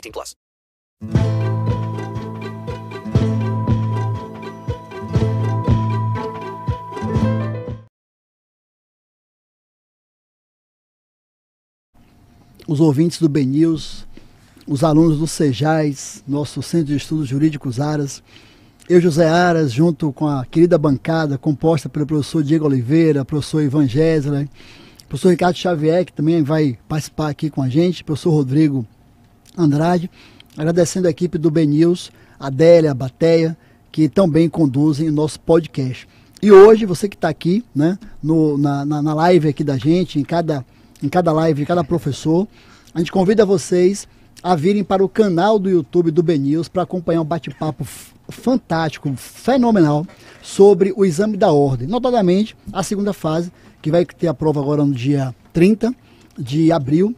18 plus. Os ouvintes do BNews, os alunos do Sejais, nosso Centro de Estudos Jurídicos Aras, eu, José Aras, junto com a querida bancada composta pelo professor Diego Oliveira, professor Ivan professor Ricardo Xavier, que também vai participar aqui com a gente, professor Rodrigo Andrade, agradecendo a equipe do BNews, Adélia, a Bateia, que também conduzem o nosso podcast. E hoje, você que está aqui, né, no, na, na, na live aqui da gente, em cada, em cada live, em cada professor, a gente convida vocês a virem para o canal do YouTube do BNews para acompanhar um bate-papo fantástico, fenomenal, sobre o exame da ordem. Notadamente, a segunda fase, que vai ter a prova agora no dia 30 de abril,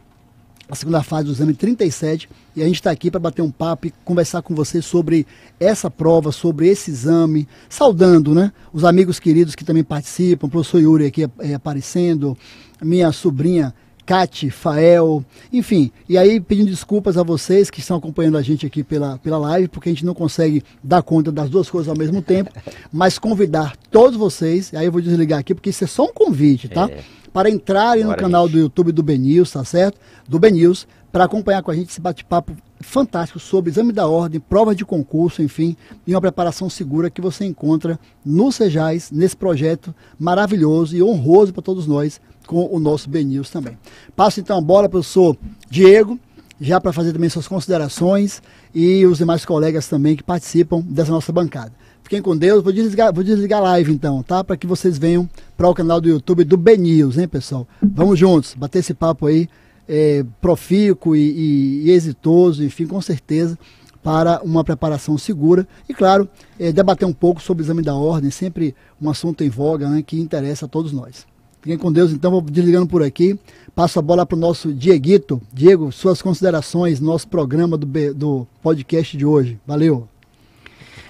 a segunda fase do exame 37, e a gente está aqui para bater um papo e conversar com vocês sobre essa prova, sobre esse exame, saudando né, os amigos queridos que também participam, o professor Yuri aqui é, aparecendo, minha sobrinha Cate, Fael, enfim. E aí pedindo desculpas a vocês que estão acompanhando a gente aqui pela, pela live, porque a gente não consegue dar conta das duas coisas ao mesmo tempo, mas convidar todos vocês, aí eu vou desligar aqui, porque isso é só um convite, tá? É. Para entrarem Agora no canal gente. do YouTube do BNews, tá certo? Do BNews, para acompanhar com a gente esse bate-papo fantástico sobre exame da ordem, prova de concurso, enfim, e uma preparação segura que você encontra no Sejais, nesse projeto maravilhoso e honroso para todos nós, com o nosso BNews também. Passo então a bola para o professor Diego, já para fazer também suas considerações, e os demais colegas também que participam dessa nossa bancada. Fiquem com Deus, vou desligar, vou desligar a live então, tá? Para que vocês venham para o canal do YouTube do BNews, hein, pessoal? Vamos juntos, bater esse papo aí é, profícuo e, e, e, exitoso, enfim, com certeza, para uma preparação segura. E, claro, é, debater um pouco sobre o exame da ordem, sempre um assunto em voga né, que interessa a todos nós. Fiquem com Deus, então, vou desligando por aqui. Passo a bola para o nosso Dieguito. Diego, suas considerações, nosso programa do, do podcast de hoje. Valeu.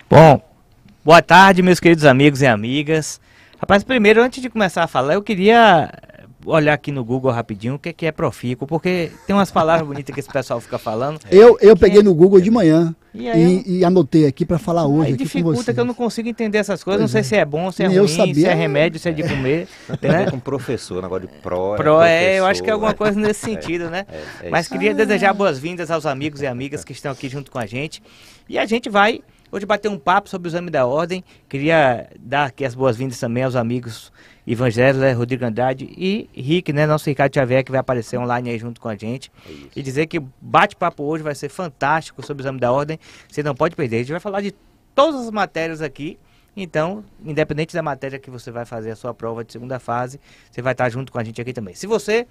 Bom, boa tarde, meus queridos amigos e amigas. Rapaz, primeiro, antes de começar a falar, eu queria olhar aqui no Google rapidinho o que é, que é profícuo, porque tem umas palavras bonitas que esse pessoal fica falando. Eu, eu peguei é... no Google de manhã e, e, e anotei aqui para falar hoje. Aí dificulta que eu não consigo entender essas coisas, pois não sei é. se é bom, se é ruim, sabia, se é remédio, se é de comer. né? com professor, negócio de pro. É pro é, eu acho que é alguma coisa nesse sentido, né? É, é Mas queria desejar boas-vindas aos amigos e amigas que estão aqui junto com a gente. E a gente vai hoje bater um papo sobre o exame da ordem. Queria dar aqui as boas-vindas também aos amigos Evangelho, né, Rodrigo Andrade e Rick, né, nosso Ricardo Xavier, que vai aparecer online aí junto com a gente. É e dizer que bate-papo hoje vai ser fantástico sobre o exame da ordem. Você não pode perder. A gente vai falar de todas as matérias aqui. Então, independente da matéria que você vai fazer a sua prova de segunda fase, você vai estar junto com a gente aqui também. Se você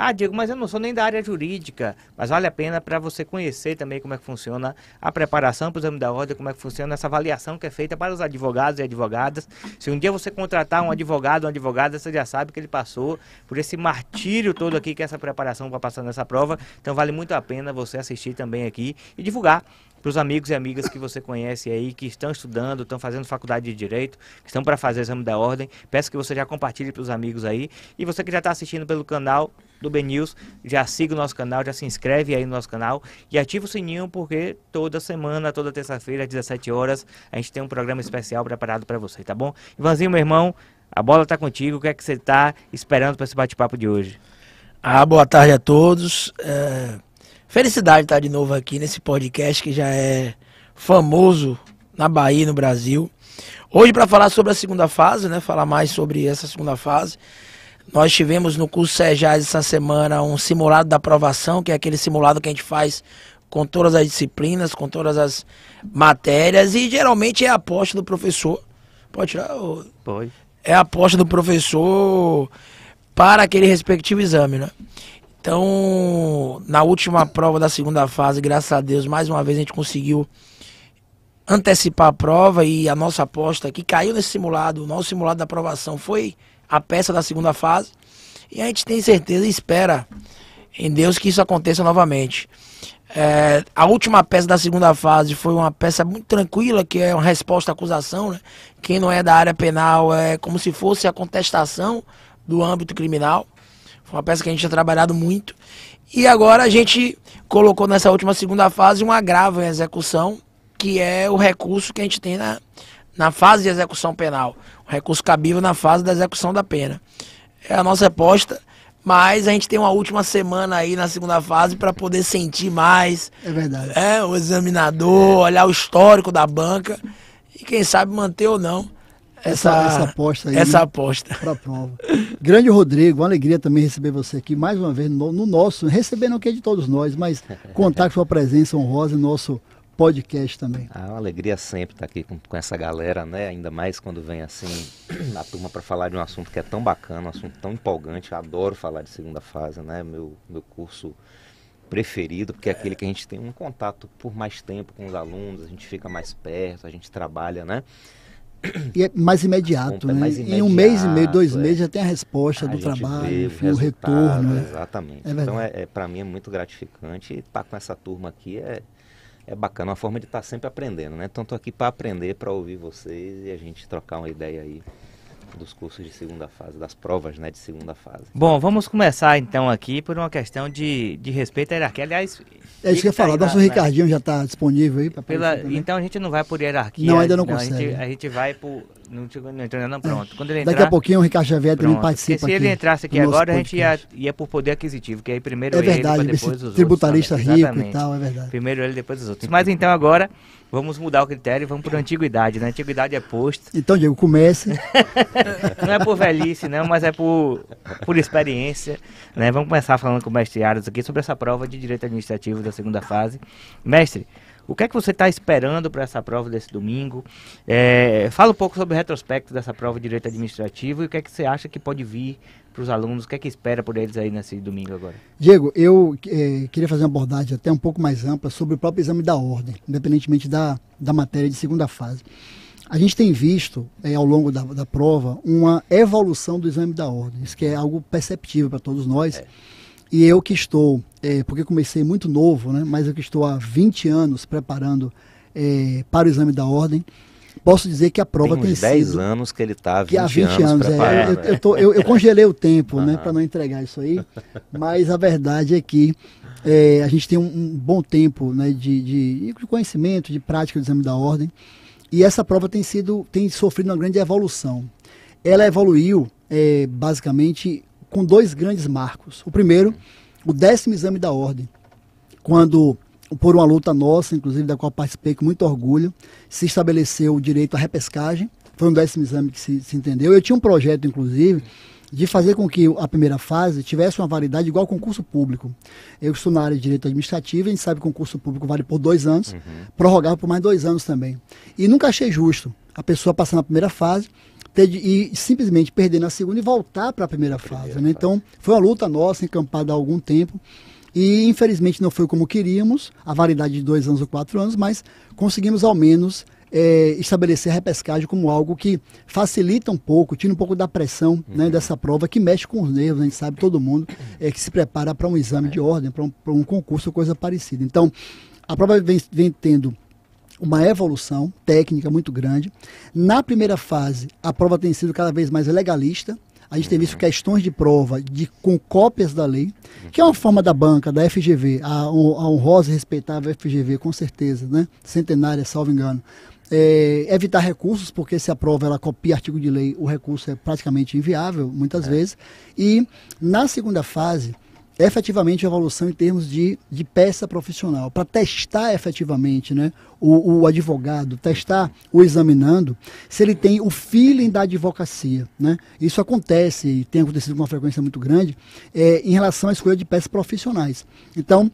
ah, Diego, mas eu não sou nem da área jurídica. Mas vale a pena para você conhecer também como é que funciona a preparação para o exame da ordem, como é que funciona essa avaliação que é feita para os advogados e advogadas. Se um dia você contratar um advogado ou uma advogada, você já sabe que ele passou por esse martírio todo aqui, que é essa preparação para passar nessa prova. Então vale muito a pena você assistir também aqui e divulgar para os amigos e amigas que você conhece aí, que estão estudando, estão fazendo faculdade de Direito, que estão para fazer o exame da ordem. Peço que você já compartilhe para os amigos aí. E você que já está assistindo pelo canal do BNews, já siga o nosso canal, já se inscreve aí no nosso canal e ativa o sininho, porque toda semana, toda terça-feira, às 17 horas, a gente tem um programa especial preparado para você, tá bom? Ivanzinho, meu irmão, a bola está contigo. O que é que você está esperando para esse bate-papo de hoje? Ah, boa tarde a todos. É Felicidade estar de novo aqui nesse podcast que já é famoso na Bahia no Brasil. Hoje para falar sobre a segunda fase, né? Falar mais sobre essa segunda fase. Nós tivemos no curso Sejais essa semana um simulado da aprovação, que é aquele simulado que a gente faz com todas as disciplinas, com todas as matérias, e geralmente é a aposta do professor. Pode tirar? Pode. É a aposta do professor para aquele respectivo exame, né? Então, na última prova da segunda fase, graças a Deus, mais uma vez a gente conseguiu antecipar a prova e a nossa aposta que caiu nesse simulado, o nosso simulado da aprovação foi a peça da segunda fase. E a gente tem certeza e espera em Deus que isso aconteça novamente. É, a última peça da segunda fase foi uma peça muito tranquila, que é uma resposta à acusação. Né? Quem não é da área penal é como se fosse a contestação do âmbito criminal. Foi uma peça que a gente tinha trabalhado muito. E agora a gente colocou nessa última segunda fase um agravo em execução, que é o recurso que a gente tem na, na fase de execução penal. Um recurso cabível na fase da execução da pena. É a nossa aposta, mas a gente tem uma última semana aí na segunda fase para poder sentir mais. É verdade. É, o examinador, olhar o histórico da banca e quem sabe manter ou não essa, essa, essa aposta aí. Essa aposta. Para prova. Grande Rodrigo, uma alegria também receber você aqui mais uma vez no, no nosso, recebendo aqui de todos nós, mas contar com sua presença honrosa no nosso podcast também. Ah, é uma alegria sempre estar aqui com, com, essa galera, né? Ainda mais quando vem assim a turma para falar de um assunto que é tão bacana, um assunto tão empolgante. Eu adoro falar de segunda fase, né? Meu, meu curso preferido, porque é aquele que a gente tem um contato por mais tempo com os alunos, a gente fica mais perto, a gente trabalha, né? E é mais imediato, é né? Mais imediato, em um mês e meio, dois é. meses já tem a resposta a do trabalho, o, o retorno. Né? Exatamente. É então, é, é para mim é muito gratificante e estar com essa turma aqui é, é bacana, uma forma de estar tá sempre aprendendo, né? Então, estou aqui para aprender, para ouvir vocês e a gente trocar uma ideia aí dos cursos de segunda fase, das provas né, de segunda fase. Bom, vamos começar então aqui por uma questão de, de respeito à hierarquia. Aliás, é isso que eu ia falar. Nosso na, Ricardinho na... já está disponível aí. Pela, então a gente não vai por hierarquia. Não, ainda não, não consegue. A gente, a gente vai por. Não, não entrou não, pronto. Quando ele entrar, Daqui a pouquinho o Ricardo Xavier pronto. também participa. Porque se ele entrasse aqui agora, a gente ia, ia por poder aquisitivo, que aí primeiro é verdade, ele, depois os tributarista outros. rico e tal, é verdade. Primeiro ele, depois os outros. Mas então agora vamos mudar o critério e vamos por antiguidade, né? Antiguidade é posto. Então, Diego, comece. não é por velhice, não, mas é por, por experiência. Né? Vamos começar falando com o mestre Aras aqui sobre essa prova de direito administrativo da segunda fase. Mestre, o que é que você está esperando para essa prova desse domingo? É, fala um pouco sobre o retrospecto dessa prova de direito administrativo e o que é que você acha que pode vir para os alunos, o que é que espera por eles aí nesse domingo agora? Diego, eu é, queria fazer uma abordagem até um pouco mais ampla sobre o próprio exame da ordem, independentemente da, da matéria de segunda fase. A gente tem visto é, ao longo da, da prova uma evolução do exame da ordem, isso que é algo perceptível para todos nós. É. E eu que estou, é, porque comecei muito novo, né, mas eu que estou há 20 anos preparando para o exame da ordem, posso dizer que a prova tem, uns tem 10 sido, anos que ele está, 20, que há 20 anos, anos é, eu, eu, tô, eu, eu, congelei o tempo né, para não entregar isso aí, mas a verdade é que é, a gente tem um, um bom tempo né, de, de, de, conhecimento, de prática do exame da ordem, e essa prova tem sido, tem sofrido uma grande evolução. Ela evoluiu é, basicamente com dois grandes marcos. O primeiro, o décimo exame da ordem, quando, por uma luta nossa, inclusive da qual participei com muito orgulho, se estabeleceu o direito à repescagem. Foi um décimo exame que se, se entendeu. Eu tinha um projeto, inclusive, de fazer com que a primeira fase tivesse uma validade igual ao concurso público. Eu estou na área de direito administrativo, a gente sabe que o concurso público vale por dois anos, uhum. prorrogável por mais dois anos também. E nunca achei justo a pessoa passar na primeira fase ter de, e simplesmente perder na segunda e voltar para a primeira fase. Né? Então, foi uma luta nossa, encampada há algum tempo. E infelizmente não foi como queríamos, a validade de dois anos ou quatro anos, mas conseguimos ao menos é, estabelecer a repescagem como algo que facilita um pouco, tira um pouco da pressão né, uhum. né, dessa prova que mexe com os nervos, a gente sabe, todo mundo é, que se prepara para um exame de ordem, para um, um concurso ou coisa parecida. Então, a prova vem, vem tendo uma evolução técnica muito grande. Na primeira fase, a prova tem sido cada vez mais legalista. A gente tem visto questões de prova de, com cópias da lei, que é uma forma da banca, da FGV, a, a honrosa e respeitável FGV, com certeza, né? centenária, salvo engano. É, evitar recursos, porque se a prova ela copia artigo de lei, o recurso é praticamente inviável, muitas é. vezes. E na segunda fase, efetivamente evolução em termos de, de peça profissional, para testar efetivamente né, o, o, advogado, testar o examinando, se ele tem o feeling da advocacia. Né? Isso acontece e tem acontecido com uma frequência muito grande é, em relação à escolha de peças profissionais. Então,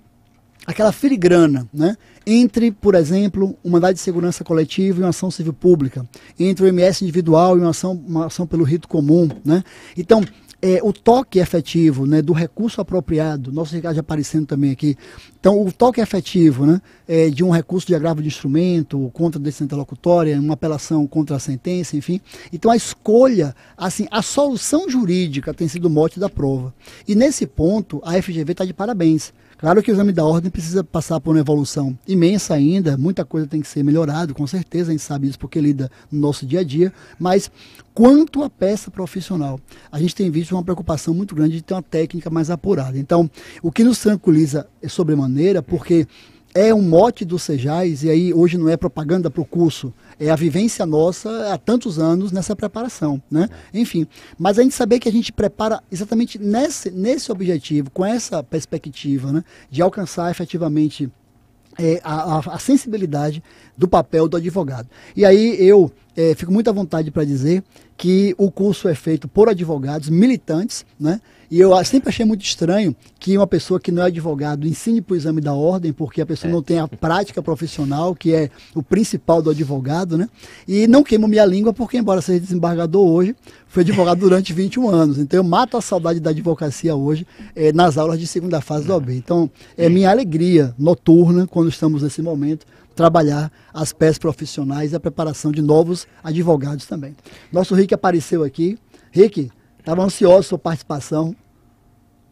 aquela filigrana né, entre, por exemplo, uma mandado de segurança coletiva e uma ação civil pública, entre o MS individual e uma ação, uma ação pelo rito comum. Né? Então, é, o toque efetivo né, do recurso apropriado, nosso recado já aparecendo também aqui. Então, o toque efetivo né, é, de um recurso de agravo de instrumento contra a decisão interlocutória, uma apelação contra a sentença, enfim. Então, a escolha, assim, a solução jurídica tem sido o mote da prova. E nesse ponto, a FGV está de parabéns. Claro que o exame da ordem precisa passar por uma evolução imensa ainda, muita coisa tem que ser melhorado, com certeza, a gente sabe isso porque lida no nosso dia a dia, mas quanto à peça profissional, a gente tem visto uma preocupação muito grande de ter uma técnica mais apurada. Então, o que nos tranquiliza é sobremaneira, porque é um mote do Sejais, e aí hoje não é propaganda para o curso, é a vivência nossa há tantos anos nessa preparação, né? Enfim, mas a gente saber que a gente prepara exatamente nesse, nesse objetivo, com essa perspectiva, né? De alcançar efetivamente é, a, a, sensibilidade do papel do advogado. E aí eu é, fico muito à vontade para dizer que o curso é feito por advogados militantes, né? E eu sempre achei muito estranho que uma pessoa que não é advogado ensine para o exame da ordem, porque a pessoa é. não tem a prática profissional, que é o principal do advogado, né? E não queimo minha língua, porque, embora seja desembargador hoje, fui advogado durante 21 anos. Então eu mato a saudade da advocacia hoje é, nas aulas de segunda fase do OB. Então é minha alegria noturna, quando estamos nesse momento, trabalhar as peças profissionais e a preparação de novos advogados também. Nosso Rick apareceu aqui. Rick, Estava ansioso sua participação.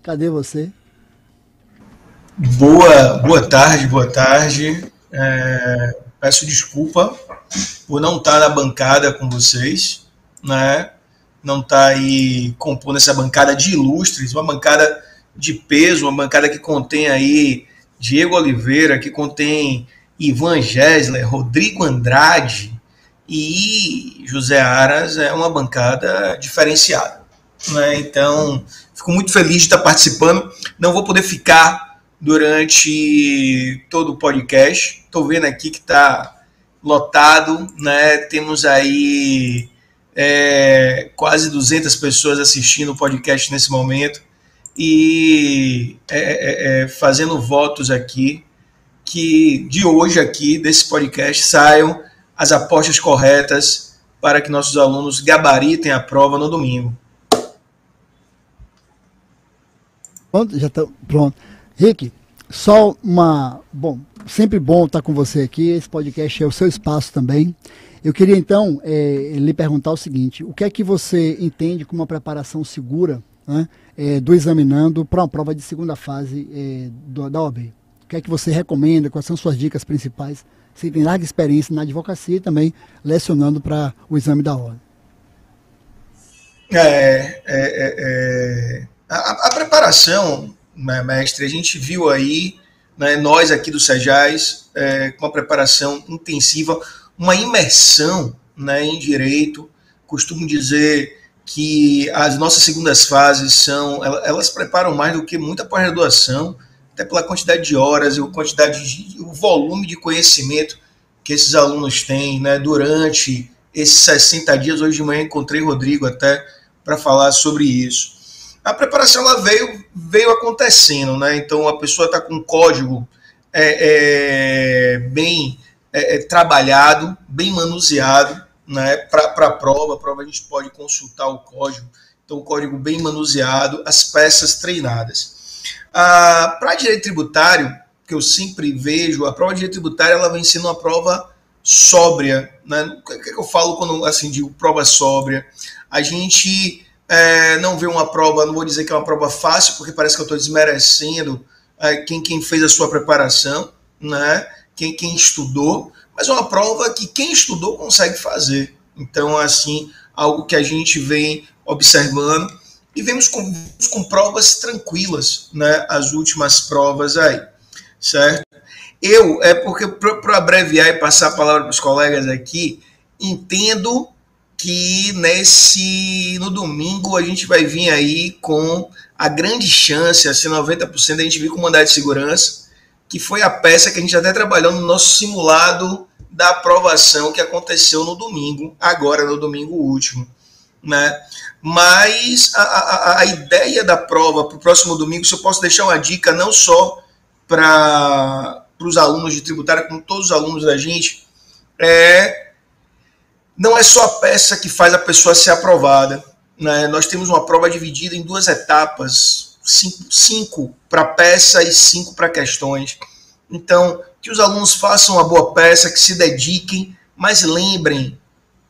Cadê você? Boa, boa tarde, boa tarde. É, peço desculpa por não estar na bancada com vocês, né? Não estar aí compondo essa bancada de ilustres, uma bancada de peso, uma bancada que contém aí Diego Oliveira, que contém Ivan Gessler, Rodrigo Andrade e José Aras, é uma bancada diferenciada. Né? Então, fico muito feliz de estar participando. Não vou poder ficar durante todo o podcast. Estou vendo aqui que está lotado, né? Temos aí é, quase 200 pessoas assistindo o podcast nesse momento e é, é, é, fazendo votos aqui que de hoje aqui desse podcast saiam as apostas corretas para que nossos alunos gabaritem a prova no domingo. Pronto, já tá pronto. Rick, só uma. Bom, sempre bom estar com você aqui. Esse podcast é o seu espaço também. Eu queria então é, lhe perguntar o seguinte: o que é que você entende como uma preparação segura né, é, do examinando para uma prova de segunda fase é, do, da OAB? Que é que você recomenda? Quais são suas dicas principais? Você tem larga experiência na advocacia e também lecionando para o exame da ordem. É, é, é, é a, a preparação, né, mestre, a gente viu aí, né, nós aqui do Sejais, é, com uma preparação intensiva, uma imersão né, em direito. Costumo dizer que as nossas segundas fases são, elas preparam mais do que muita pós-graduação, até pela quantidade de horas e a quantidade de, o volume de conhecimento que esses alunos têm né, durante esses 60 dias. Hoje de manhã encontrei Rodrigo até para falar sobre isso a preparação ela veio, veio acontecendo, né? Então a pessoa está com um código é, é, bem é, é trabalhado, bem manuseado, né? Para a prova, a prova a gente pode consultar o código. Então o código bem manuseado, as peças treinadas. Ah, Para direito tributário, que eu sempre vejo, a prova de direito tributário ela vem sendo uma prova sóbria, né? O que, eu falo quando assim digo prova sóbria? A gente é, não vê uma prova, não vou dizer que é uma prova fácil, porque parece que eu estou desmerecendo é, quem, quem fez a sua preparação, né? quem, quem estudou, mas é uma prova que quem estudou consegue fazer. Então, assim, algo que a gente vem observando e vemos com, com provas tranquilas, né? As últimas provas aí, certo? Eu, é porque, para abreviar e passar a palavra para os colegas aqui, entendo que nesse no domingo a gente vai vir aí com a grande chance, assim, 90% a gente vir com mandado de segurança, que foi a peça que a gente até trabalhou no nosso simulado da aprovação que aconteceu no domingo, agora no domingo último, né? Mas a, a, a ideia da prova para o próximo domingo, se eu posso deixar uma dica não só para os alunos de tributária, como todos os alunos da gente, é não é só a peça que faz a pessoa ser aprovada. Né? Nós temos uma prova dividida em duas etapas, cinco, cinco para peça e cinco para questões. Então, que os alunos façam uma boa peça, que se dediquem, mas lembrem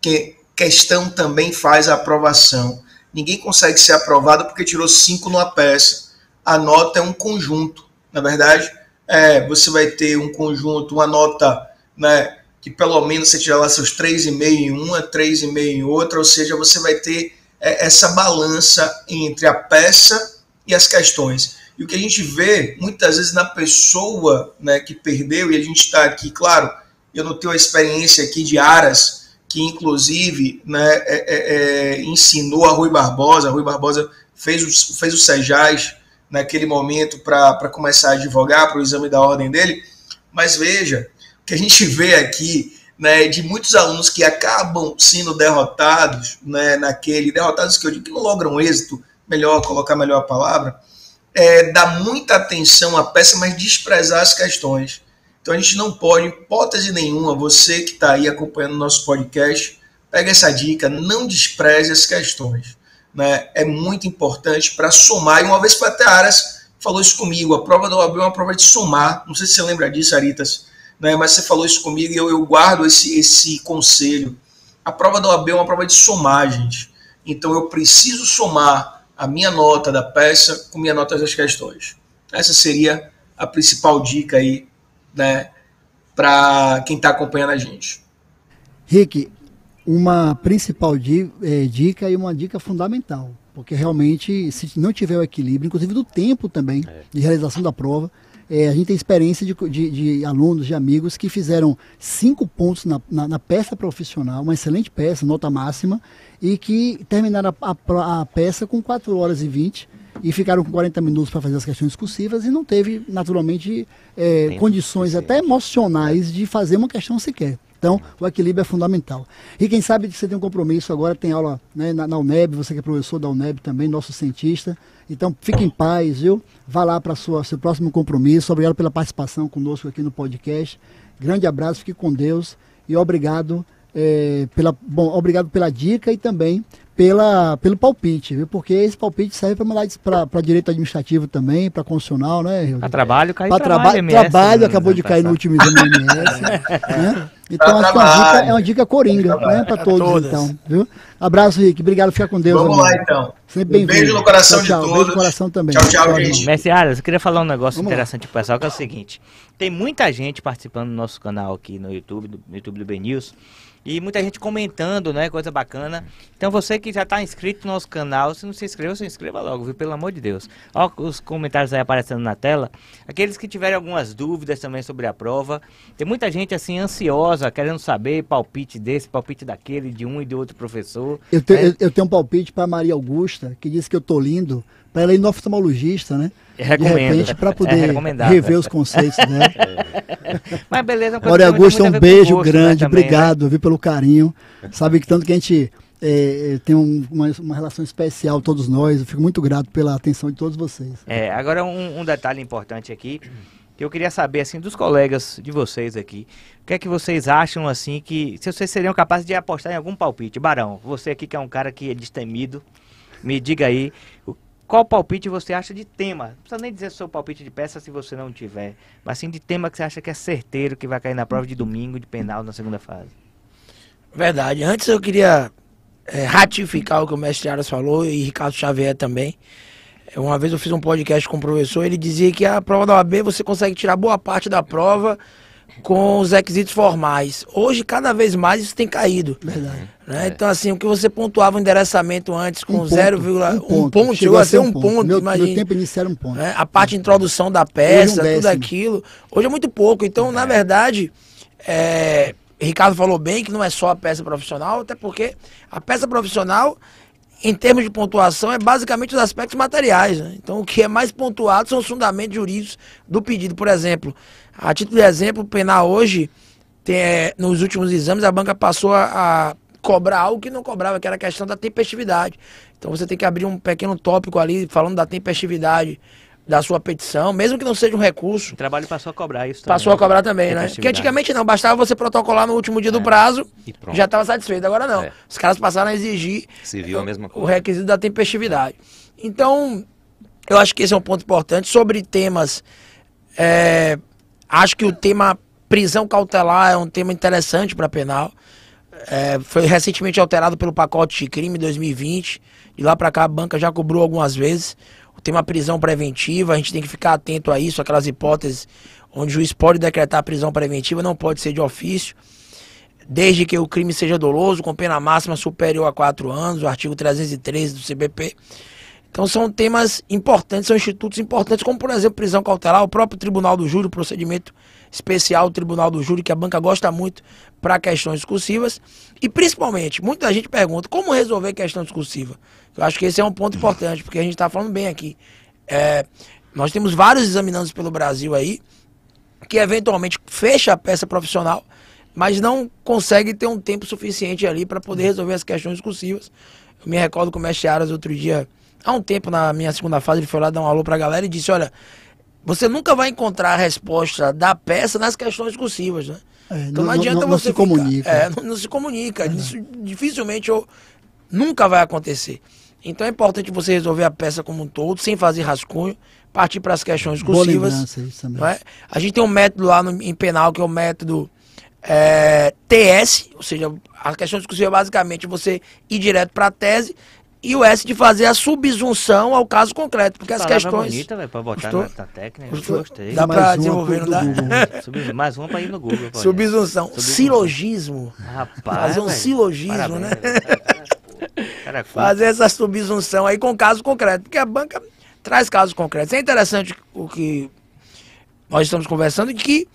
que questão também faz a aprovação. Ninguém consegue ser aprovado porque tirou cinco numa peça. A nota é um conjunto, na verdade. É, você vai ter um conjunto, uma nota, né, que pelo menos você tirar lá seus 3,5 em uma, 3,5 em outra, ou seja, você vai ter é, essa balança entre a peça e as questões. E o que a gente vê muitas vezes na pessoa né, que perdeu, e a gente está aqui, claro, eu não tenho a experiência aqui de Aras, que inclusive né, é, é, é ensinou a Rui Barbosa, Rui Barbosa fez, o, fez o Sejais naquele momento para começar a advogar para o exame da ordem dele, mas veja, o que a gente vê aqui né, de muitos alunos que acabam sendo derrotados, né, naquele, derrotados que eu digo que não logram êxito, melhor colocar melhor a palavra, é, dar muita atenção à peça, mas desprezar as questões. Então a gente não pode, hipótese nenhuma, você que está aí acompanhando o nosso podcast, pega essa dica, não despreze as questões. Né? É muito importante para somar. E uma vez foi até Aras falou isso comigo, a prova da OAB é uma prova de somar. Não sei se você lembra disso, Aritas, né? mas você falou isso comigo e eu, eu guardo esse, esse conselho. A prova da OAB é uma prova de somar, gente. Então eu preciso somar a minha nota da peça com minha nota das questões. Essa seria a principal dica aí, né, para quem está acompanhando a gente. Rick, uma principal eh, dica e uma dica fundamental, porque realmente, se não tiver o equilíbrio, inclusive do tempo também é. de realização da prova, é, a gente tem experiência de, de, de, alunos, de amigos que fizeram cinco pontos na, na, na, peça profissional, uma excelente peça, nota máxima, e que terminaram a, a, a peça com 4 horas e 20 e ficaram com 40 minutos para fazer as questões discursivas e não teve, naturalmente, é, condições até emocionais de fazer uma questão sequer. Então, o equilíbrio é fundamental. E quem sabe que você tem um compromisso agora, tem aula né, na, na, UNEB, você que é professor da UNEB também, nosso cientista. Então, fique em paz, viu? Vá lá para o seu próximo compromisso. Obrigado pela participação conosco aqui no podcast. Grande abraço, fique com Deus e obrigado. É, pela, bom, obrigado pela dica e também pela, pelo palpite, viu? Porque esse palpite serve para mandar para direito administrativo também, para constitucional, né? Para trabalho, caiu para traba MS, trabalho, né? acabou de cair no último exame MS, né? Então acho que é uma dica, é uma dica coringa, né? Para todos, todas. então, viu? Abraço, Rick. Obrigado, fica com Deus. Vamos amigo. lá, então. Sempre bem Beijo no coração tchau, tchau. de todos. Beijo no coração também. Tchau, tchau, tchau gente. Mestre Arias, eu queria falar um negócio Vamos interessante pro pessoal, que é o seguinte. Tem muita gente participando do nosso canal aqui no YouTube, no YouTube do Ben News, e muita gente comentando, né? Coisa bacana. Então você que já está inscrito no nosso canal, se não se inscreveu, se inscreva logo, viu? Pelo amor de Deus. Ó, os comentários aí aparecendo na tela. Aqueles que tiverem algumas dúvidas também sobre a prova. Tem muita gente assim ansiosa, querendo saber palpite desse, palpite daquele, de um e de outro professor. Eu, te, eu, eu tenho um palpite para Maria Augusta, que disse que eu tô lindo, para ela ir no oftalmologista, né? Recomendo. De repente, para poder é rever os conceitos dela. Mas beleza, Maria Augusta, um beijo gosto, grande, né, também, obrigado, né? viu, pelo carinho. Sabe que tanto que a gente é, é, tem um, uma, uma, relação especial, todos nós. Eu fico muito grato pela atenção de todos vocês. É, agora um, um, detalhe importante aqui, que eu queria saber, assim, dos colegas de vocês aqui, o que é que vocês acham, assim, que se vocês seriam capazes de apostar em algum palpite? Barão, você aqui que é um cara que é destemido, me diga aí, qual palpite você acha de tema? Não precisa nem dizer seu palpite de peça se você não tiver, mas sim de tema que você acha que é certeiro, que vai cair na prova de domingo, de penal na segunda fase. Verdade. Antes eu queria é, ratificar o que o mestre Aras falou e Ricardo Xavier também. É, uma vez eu fiz um podcast com o professor, ele dizia que a prova da OAB você consegue tirar boa parte da prova com os requisitos formais. Hoje, cada vez mais, isso tem caído. Verdade. Né? É. Então, assim, o que você pontuava o endereçamento antes com um 0,1 um ponto, ponto, chegou a ser um ponto, ponto meu, imagine. Meu tempo inicial era um ponto. Né? A parte de introdução da peça, um tudo aquilo. Hoje é muito pouco. Então, é. na verdade, é, Ricardo falou bem que não é só a peça profissional, até porque a peça profissional, em termos de pontuação, é basicamente os aspectos materiais. Né? Então, o que é mais pontuado são os fundamentos jurídicos do pedido. Por exemplo, a título de exemplo, o penal hoje, tem, é, nos últimos exames, a banca passou a, a cobrar algo que não cobrava, que era a questão da tempestividade. Então, você tem que abrir um pequeno tópico ali falando da tempestividade da sua petição, mesmo que não seja um recurso. O trabalho passou a cobrar isso também. Passou a cobrar também, né? Porque antigamente não, bastava você protocolar no último dia do É. prazo, E pronto. já estava satisfeito. Agora não. É. Os caras passaram a exigir a mesma o requisito da tempestividade. Então, eu acho que esse é um ponto importante. Sobre temas, é, acho que o tema prisão cautelar é um tema interessante para penal. É, foi recentemente alterado pelo pacote de crime 2020. De lá para cá a banca já cobrou algumas vezes. O tema prisão preventiva, a gente tem que ficar atento a isso, aquelas hipóteses onde o juiz pode decretar prisão preventiva, não pode ser de ofício desde que o crime seja doloso, com pena máxima superior a quatro anos, o artigo 313 do CBP. Então são temas importantes, são institutos importantes, como por exemplo prisão cautelar, o próprio Tribunal do Júri, o procedimento especial Tribunal do Júri, que a banca gosta muito para questões discursivas. E principalmente, muita gente pergunta como resolver questão discursiva. Eu acho que esse é um ponto importante, porque a gente está falando bem aqui. É, nós temos vários examinandos pelo Brasil aí, que eventualmente fecha a peça profissional, mas não consegue ter um tempo suficiente ali para poder resolver as questões discursivas. Eu me recordo que o mestre Aras outro dia, há um tempo na minha segunda fase, ele foi lá dar um alô para a galera e disse: Olha, você nunca vai encontrar a resposta da peça nas questões discursivas, né? É, Então não, não- adianta não- não você se comunica. É, não, não se comunica. Isso dificilmente ou nunca vai acontecer. Então é importante você resolver a peça como um todo, sem fazer rascunho, partir para as questões também. não é? A gente tem um método lá no- em penal que é o método é, TS, ou seja, a questão discursiva é basicamente você ir direto para a tese e o S de fazer a subsunção ao caso concreto, porque as Palavra questões bonita, velho, pra botar Gostou? na, técnica. Gostou? Gostei. Dá Mais pra desenvolver, não dá? Sub- Mais uma pra ir no Google. Subsunção, Subsunção. silogismo. Rapaz, Fazer um velho, silogismo, parabéns, né? Cara, é fazer essa subsunção aí com caso concreto, porque a banca traz casos concretos. É interessante o que nós estamos conversando, de que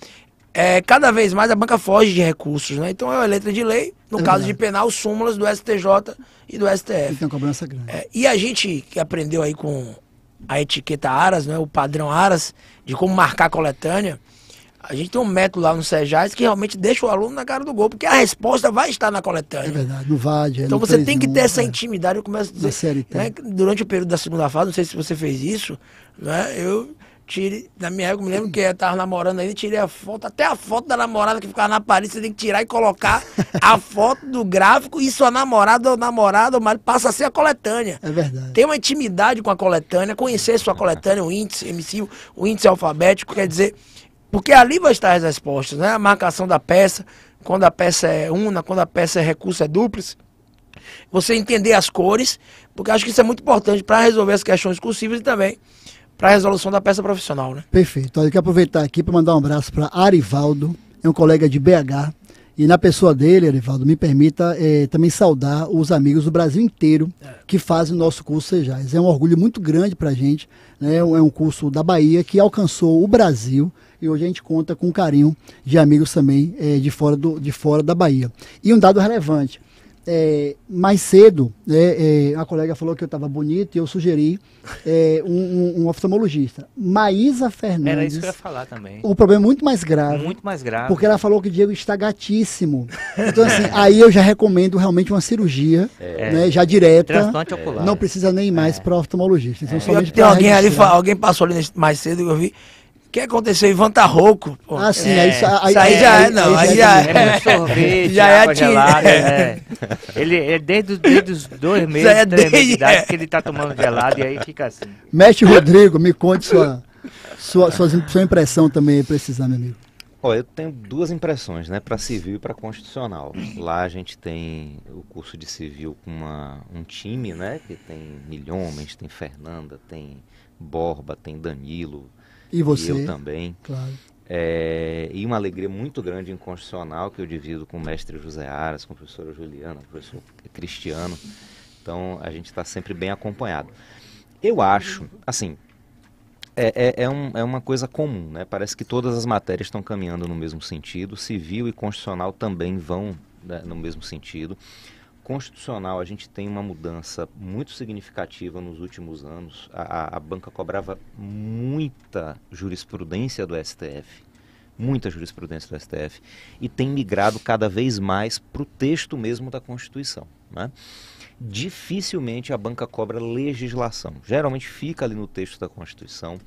é, cada vez mais a banca foge de recursos, né? Então é uma letra de lei, no É caso verdade. de penal, súmulas do STJ e do STF. tem uma cobrança grande. É, e a gente que aprendeu aí com a etiqueta Aras, né, o padrão Aras, de como marcar coletânea, a gente tem um método lá no Sejais que realmente deixa o aluno na cara do gol, porque a resposta vai estar na coletânea. É verdade, no VAD. é Então no você tem que 3-1, ter essa é. intimidade. Eu começo a dizer, CLT. né, durante o período da segunda fase, não sei se você fez isso, né? Eu tirei, na minha época, eu me lembro que eu tava namorando ainda, tirei a foto, até a foto da namorada que ficava na parede, você tem que tirar e colocar a foto do gráfico e sua namorada ou namorado ou marido passa a ser a coletânea. É verdade. Ter uma intimidade com a coletânea, conhecer sua coletânea, o índice emissivo, o índice alfabético, quer dizer, porque ali vai estar as respostas, né? A marcação da peça, quando a peça é una, quando a peça é recurso, é dúplice. Você entender as cores, porque acho que isso é muito importante para resolver as questões discursivas e também para a resolução da peça profissional, né? Perfeito. Olha, eu quero aproveitar aqui para mandar um abraço para Arivaldo, é um colega de BH. E na pessoa dele, Arivaldo, me permita eh, também saudar os amigos do Brasil inteiro que fazem o nosso curso Sejais. É um orgulho muito grande para a gente. Né? É um curso da Bahia que alcançou o Brasil e hoje a gente conta com carinho de amigos também eh, de, fora do, de fora da Bahia. E um dado relevante. É, mais cedo, né, é, a colega falou que eu estava bonito e eu sugeri é, um, um- um oftalmologista. Maísa Fernandes. Era isso que eu ia falar também. O problema é muito mais grave. Muito mais grave. Porque ela falou que o Diego está gatíssimo. Então, assim, aí eu já recomendo realmente uma cirurgia, É. né, já direta. Transplante ocular. Não precisa nem mais para oftalmologista. Então, Eu- somente tem alguém ali, registrar. fa- alguém passou ali mais cedo que eu vi. O que aconteceu? Ivan tá rouco. pô. Ah, sim, É, aí, isso- aí, isso aí já é, não, aí já. É muito sorvete, Já é gelada. é. é. Ele é desde, os- desde os dois meses é de idade é. que ele tá tomando gelado e aí fica assim. Mestre Rodrigo, me conte sua, sua, sua, sua impressão também esse exame, amigo. Ó, eu tenho duas impressões, né, para civil e para constitucional. Lá a gente tem o curso de civil com uma, um time, né, que tem Milhomens, tem Fernanda, tem Borba, tem Danilo. E você? eu também. Claro. É, e uma alegria muito grande em constitucional que eu divido com o mestre José Aras, com a professora Juliana, com o professor Cristiano. Então a gente está sempre bem acompanhado. Eu acho, assim, É, é, é, um, é uma coisa comum, né? Parece que todas as matérias estão caminhando no mesmo sentido, civil e constitucional também vão né, no mesmo sentido. Constitucional, a gente tem uma mudança muito significativa nos últimos anos. A, a, a banca cobrava muita jurisprudência do STF, muita jurisprudência do STF, e tem migrado cada vez mais para o texto mesmo da Constituição. Né? dificilmente a banca cobra legislação. Geralmente fica ali no texto da Constituição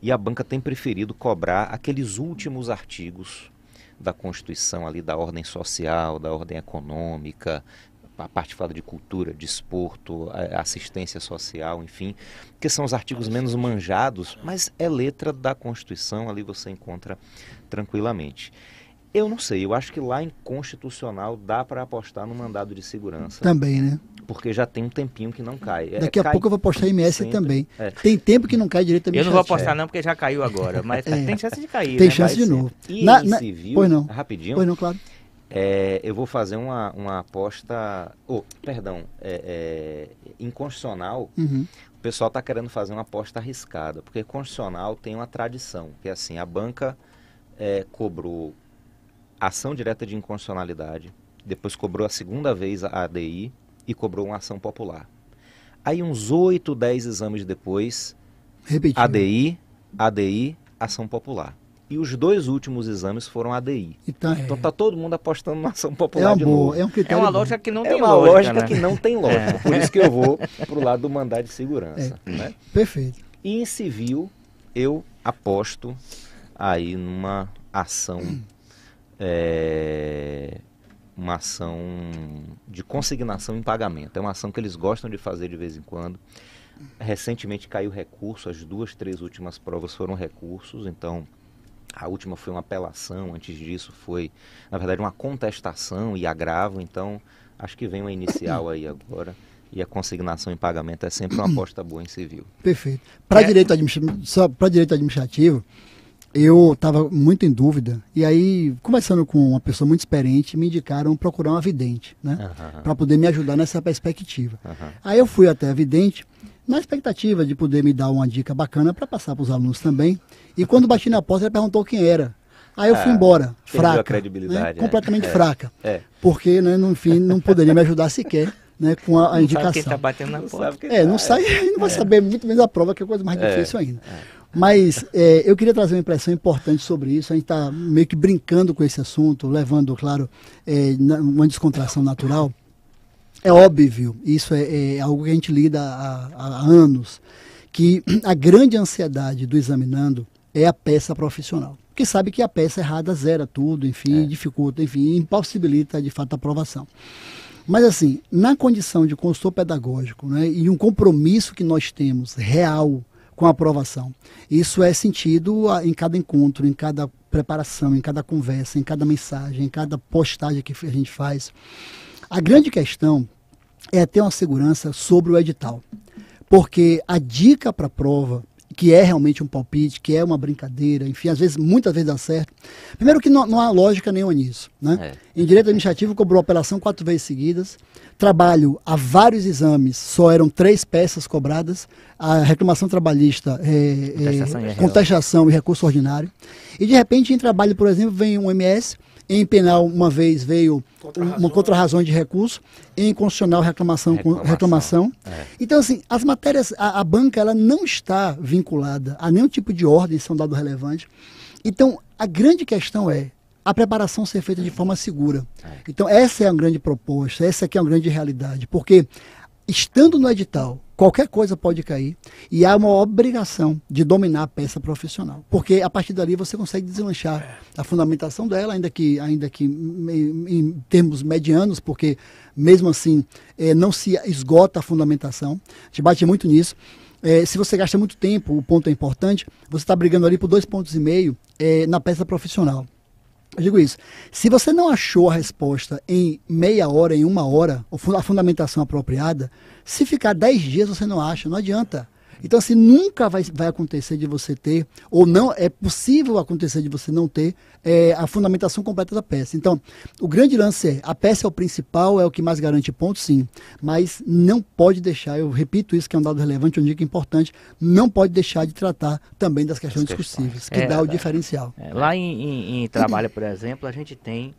e a banca tem preferido cobrar aqueles últimos artigos da Constituição ali da ordem social, da ordem econômica, a parte fala de cultura, desporto, de assistência social, enfim, que são os artigos menos manjados, mas é letra da Constituição, ali você encontra tranquilamente. Eu não sei, eu acho que lá em constitucional dá para apostar no mandado de segurança. Também, né? porque já tem um tempinho que não cai. É, Daqui a cai pouco eu vou postar MS sempre. também. É. Tem tempo que não cai direito Eu não vou apostar não, porque já caiu agora, mas é. tem chance de cair. Tem né? chance mas, de novo. E na, na... civil, pois não. rapidinho. Pois não, claro. É, eu vou fazer uma, uma aposta. Oh, perdão, é, é, inconstitucional. Uhum. O pessoal está querendo fazer uma aposta arriscada, porque constitucional tem uma tradição, que é assim: a banca é, cobrou ação direta de inconstitucionalidade, depois cobrou a segunda vez a ADI, e cobrou uma ação popular. Aí uns 8, 10 exames depois, Repetiu. ADI, ADI, ação popular. E os dois últimos exames foram ADI. Então, então tá todo mundo apostando na ação popular é de boa, novo. É, um é uma lógica que não é tem lógica. É uma lógica né? que não tem lógica. É. Por isso que eu vou pro lado do mandado de segurança. É. Né? Perfeito. E em civil, eu aposto aí numa ação é, uma ação de consignação em pagamento. É uma ação que eles gostam de fazer de vez em quando. Recentemente caiu recurso, as duas, três últimas provas foram recursos, então a última foi uma apelação, antes disso foi, na verdade, uma contestação e agravo, então acho que vem uma inicial aí agora. E a consignação em pagamento é sempre uma aposta boa em civil. Perfeito. Para é. direito, administrativo, direito administrativo, eu estava muito em dúvida. E aí, conversando com uma pessoa muito experiente, me indicaram procurar uma vidente, né? Uhum. Para poder me ajudar nessa perspectiva. Uhum. Aí eu fui até a vidente, na expectativa de poder me dar uma dica bacana para passar para os alunos também. E quando bati na porta, ele perguntou quem era. Aí eu fui ah, embora, fraca. A credibilidade, né? Completamente é. fraca. É. Porque, né, no fim, não poderia me ajudar sequer. Né, com a, a não indicação. Sabe quem tá batendo na porta. É, não tá, sai, não vai é. saber muito menos a prova, que é coisa mais é. difícil ainda. É. Mas é, eu queria trazer uma impressão importante sobre isso. A gente está meio que brincando com esse assunto, levando, claro, é, uma descontração natural. É óbvio, isso é, é algo que a gente lida há, há, anos, que a grande ansiedade do examinando é a peça profissional. Porque sabe que a peça errada zera tudo, enfim, é. dificulta, enfim, impossibilita de fato a aprovação. Mas assim, na condição de consultor pedagógico né, e um compromisso que nós temos real com a aprovação. Isso é sentido em cada encontro, em cada preparação, em cada conversa, em cada mensagem, em cada postagem que a gente faz. A grande questão é ter uma segurança sobre o edital. Porque a dica para a prova, que é realmente um palpite, que é uma brincadeira, enfim, às vezes, muitas vezes dá certo. Primeiro que não, não há lógica nenhuma nisso. Né? É. Em direito administrativo, cobrou apelação quatro vezes seguidas. Trabalho a vários exames, só eram três peças cobradas. A reclamação trabalhista, é, contestação, é, e, contestação e recurso ordinário. E de repente, em trabalho, por exemplo, vem um MS em penal, uma vez veio contra uma contra-razão de recurso, em constitucional, reclamação. Reclamação. reclamação. É. Então, assim, as matérias, a, a, banca, ela não está vinculada a nenhum tipo de ordem, são dados relevantes. Então, a grande questão é a preparação ser feita de forma segura. É. Então, essa é a grande proposta, essa aqui é a grande realidade, porque estando no edital, qualquer coisa pode cair e há uma obrigação de dominar a peça profissional, porque a partir dali você consegue deslanchar a fundamentação dela, ainda que, ainda que em termos medianos, porque mesmo assim é, não se esgota a fundamentação. A gente bate muito nisso. É, se você gasta muito tempo, o ponto é importante, você está brigando ali por dois pontos e meio é, na peça profissional. Eu digo isso. Se você não achou a resposta em meia hora, em uma hora, a fundamentação apropriada, se ficar dez dias você não acha, não adianta. Então, assim, nunca vai, vai acontecer de você ter, ou não, é possível acontecer de você não ter é, a fundamentação completa da peça. Então, o grande lance é, a peça é o principal, é o que mais garante pontos, sim, mas não pode deixar, eu repito isso que é um dado relevante, uma dica importante, não pode deixar de tratar também das questões discursivas, que É, dá o é, diferencial. É, lá em, em- em trabalho, por exemplo, a gente tem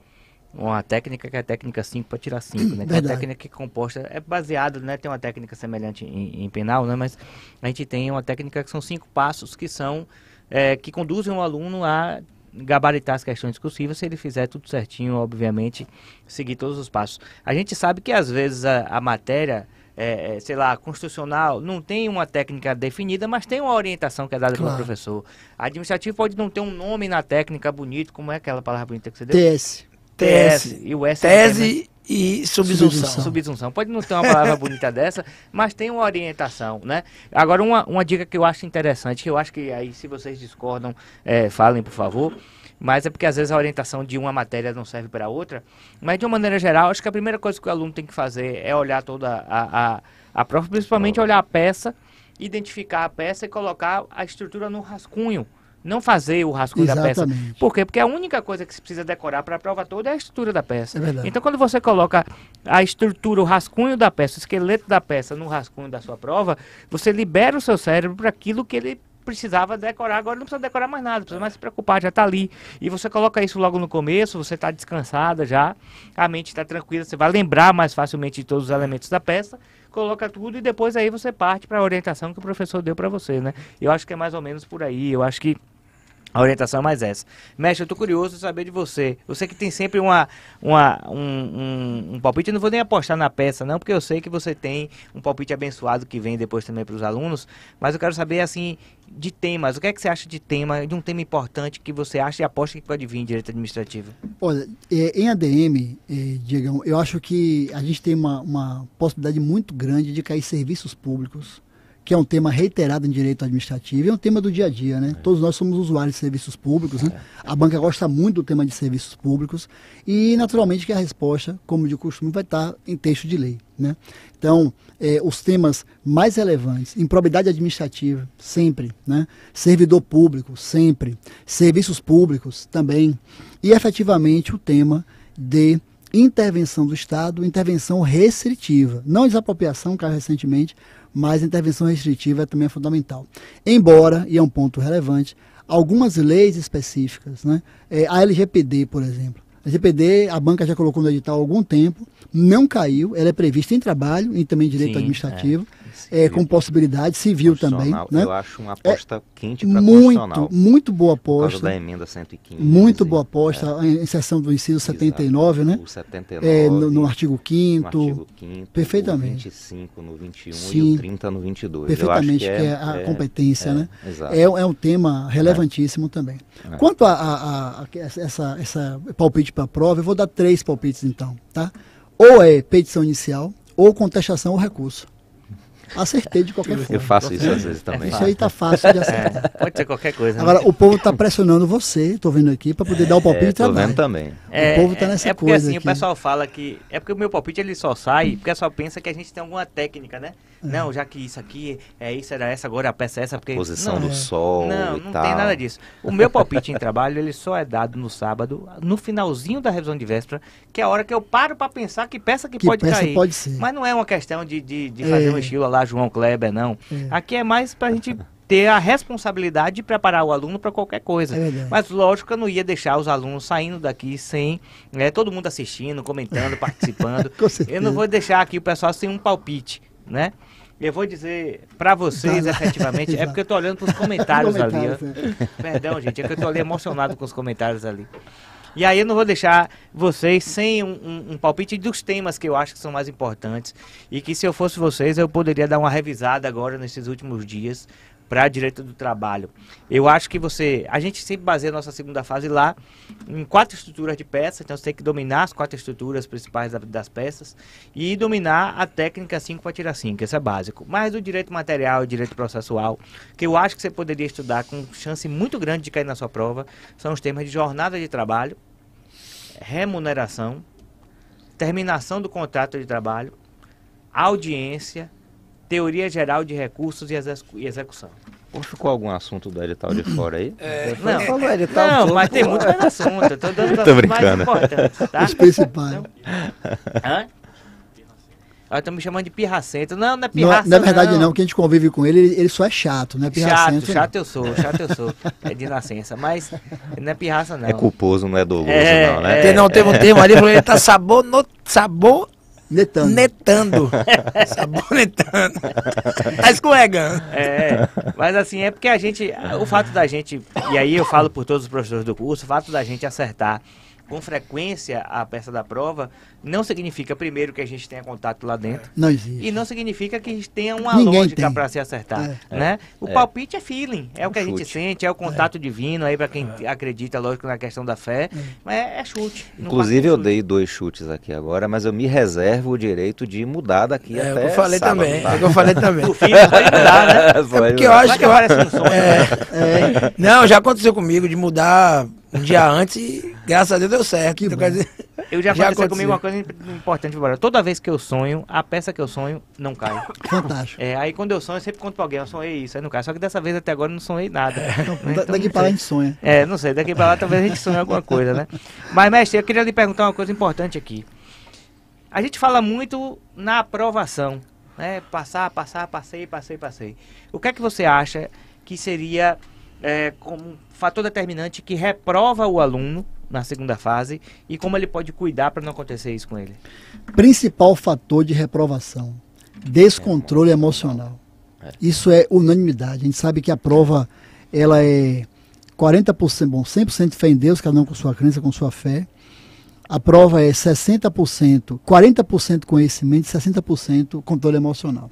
uma técnica que é a técnica 5 para tirar 5, né? Que é uma técnica que é composta, é baseado, né? Tem uma técnica semelhante em, em penal, né? Mas a gente tem uma técnica que são cinco passos que são, é, que conduzem o aluno a gabaritar as questões discursivas se ele fizer tudo certinho, obviamente, seguir todos os passos. A gente sabe que às vezes a, a matéria, é, é, sei lá, constitucional, não tem uma técnica definida, mas tem uma orientação que é dada pelo Claro. professor. Administrativo pode não ter um nome na técnica bonito, como é aquela palavra bonita que você deu? TS. TS. E o S Tese e subsunção. Subsunção. Pode não ter uma palavra bonita dessa, mas tem uma orientação, né? Agora, uma, uma dica que eu acho interessante, que eu acho que aí, se vocês discordam, é, falem, por favor. Mas é porque às vezes a orientação de uma matéria não serve para outra. Mas de uma maneira geral, acho que a primeira coisa que o aluno tem que fazer é olhar toda a, a, a prova, principalmente olhar a peça, identificar a peça e colocar a estrutura no rascunho. Não fazer o rascunho da peça. Por quê? Porque a única coisa que se precisa decorar para a prova toda é a estrutura da peça. É. Então, quando você coloca a estrutura, o rascunho da peça, o esqueleto da peça no rascunho da sua prova, você libera o seu cérebro para aquilo que ele precisava decorar. Agora não precisa decorar mais nada, não precisa mais se preocupar, já está ali. E você coloca isso logo no começo, você está descansada já, a mente está tranquila, você vai lembrar mais facilmente de todos os elementos da peça, coloca tudo e depois aí você parte para a orientação que o professor deu para você, né? Eu acho que é mais ou menos por aí, eu acho que a orientação é mais essa. Mestre, eu tô curioso de saber de você. Você que tem sempre uma, uma, um, um, um palpite, eu não vou nem apostar na peça, não, porque eu sei que você tem um palpite abençoado que vem depois também para os alunos, mas eu quero saber, assim, de temas. O que é que você acha de tema, de um tema importante que você acha e aposta que pode vir em direito administrativo? Olha, é, em ADM, é, eu acho que a gente tem uma, uma possibilidade muito grande de cair serviços públicos, que é um tema reiterado em direito administrativo, é um tema do dia a dia, né? Todos nós somos usuários de serviços públicos, né? A banca gosta muito do tema de serviços públicos e, naturalmente, que a resposta, como de costume, vai estar em texto de lei, né? Então, é, os temas mais relevantes, improbidade administrativa, sempre, né? Servidor público, sempre. Serviços públicos, também. E, efetivamente, o tema de intervenção do Estado, intervenção restritiva. Não desapropriação, caiu recentemente, mas intervenção restritiva também é fundamental. Embora, e é um ponto relevante, algumas leis específicas, né? É, a LGPD, por exemplo. A LGPD, a banca já colocou no edital há algum tempo, não caiu, ela é prevista em trabalho e também em direito Sim, administrativo, é. É, com possibilidade civil também. Né? Eu acho uma aposta quente para Muito, muito boa aposta. da emenda 115. Muito boa aposta, a inserção do inciso 79, né? O 79. É, no, no artigo 5 no artigo 5 perfeitamente. O 25 no 21 e Sim. o 30 no 22. Perfeitamente, Eu acho que é, a é- competência, é, né? Exato. É, é um tema relevantíssimo também. É. Quanto a, a- a- a- essa, essa palpite para a prova, eu vou dar três palpites então, tá? Ou é petição inicial, ou contestação ou recurso. Acertei de qualquer forma. Eu faço isso às vezes também. Isso aí tá fácil de acertar. É, pode ser qualquer coisa. né? Agora, o povo tá pressionando você, tô vendo aqui, para poder dar o palpite É, e tô trabalhar. vendo também. É, o povo tá nessa é porque coisa assim, aqui. o pessoal fala que. É porque o meu palpite ele só sai porque só pensa que a gente tem alguma técnica, né? É. Não, já que isso aqui é isso, era essa, agora a peça é essa, porque. Posição não, do sol Não, e não tal. tem nada disso. O meu palpite em trabalho, ele só é dado no sábado, no finalzinho da revisão de véspera, que é a hora que eu paro pra pensar que peça que, Que pode peça cair. pode ser. Mas não é uma questão de, de, de É. fazer um estilo lá João Kleber, não. É. Aqui é mais pra gente ter a responsabilidade de preparar o aluno para qualquer coisa. É. Mas lógico que eu não ia deixar os alunos saindo daqui sem né, todo mundo assistindo, comentando, participando. Com certeza. eu não vou deixar aqui o pessoal sem um palpite, né? Eu vou dizer para vocês, efetivamente, é porque eu tô olhando para os comentários ali. Ó. Perdão, gente, é que eu tô ali emocionado com os comentários ali. E aí eu não vou deixar vocês sem um, um- um palpite dos temas que eu acho que são mais importantes. E que se eu fosse vocês, eu poderia dar uma revisada agora nesses últimos dias para direito do trabalho. Eu acho que você. A gente sempre baseia a nossa segunda fase lá em quatro estruturas de peça, então você tem que dominar as quatro estruturas principais da- das peças e dominar a técnica 5 para tirar 5, isso é básico. Mas do direito material e direito processual, que eu acho que você poderia estudar com chance muito grande de cair na sua prova, são os temas de jornada de trabalho, remuneração, terminação do contrato de trabalho, audiência, teoria geral de recursos e, execu e execução. Ou ficou algum assunto do edital de fora aí? É, não, falou edital não mas tem muito mais assunto. Eu tô dando tô brincando. tá? Os principais. Hã? Estão me chamando de pirracento. Não, não é pirracento. Não, na verdade, não. não. Que a gente convive com ele, ele, ele só é chato, não é pirracento. Chato, chato eu sou, chato eu sou. É de nascença. Mas não é pirraça, não. É culposo, não é doloso, é, não, né? É, não, teve um termo ali, ele tá sabor, no, sabor Netando. Netando. Sabonetando. tá escorregando. É, mas assim, é porque a gente, o fato da gente, e aí eu falo por todos os professores do curso, o fato da gente acertar com frequência a peça da prova, não significa, primeiro, que a gente tenha contato lá dentro. Não existe. E não significa que tenha uma Ninguém lógica para se acertar. É. Né? O é. palpite é feeling, é o que a gente sente, é o contato é. divino aí para quem é. acredita, lógico, na questão da fé. É. Mas é, chute. Inclusive, eu dei dois chutes aqui agora, mas eu me reservo o direito de mudar daqui é, até. Eu falei sábado, também. Tá? eu falei também. o filho pode mudar, né? É porque eu acho que. Eu... Sonho? Não, já aconteceu comigo de mudar um dia antes e graças a Deus deu certo. Então, dizer, eu já, já aconteceu comigo uma coisa importante, Toda vez que eu sonho, a peça que eu sonho não cai. Fantástico. É, aí quando eu sonho, eu sempre conto pra alguém, eu sonhei isso, aí não cai. Só que dessa vez até agora eu não sonhei nada. É, então, então, daqui pra lá a gente sonha. É, não sei, daqui pra lá talvez a gente sonhe alguma coisa, né? Mas, mestre, eu queria lhe perguntar uma coisa importante aqui. A gente fala muito na aprovação, né? Passar, passar, passei, passei, passei. O que é que você acha que seria é, como fator determinante que reprova o aluno na segunda fase e como ele pode cuidar para não acontecer isso com ele? Principal fator de reprovação: descontrole é. emocional. É. Isso é unanimidade. A gente sabe que a prova ela é 40%, bom, 100% fé em Deus, cada um com sua crença, com sua fé. A prova é 60%, 40% conhecimento e 60% controle emocional.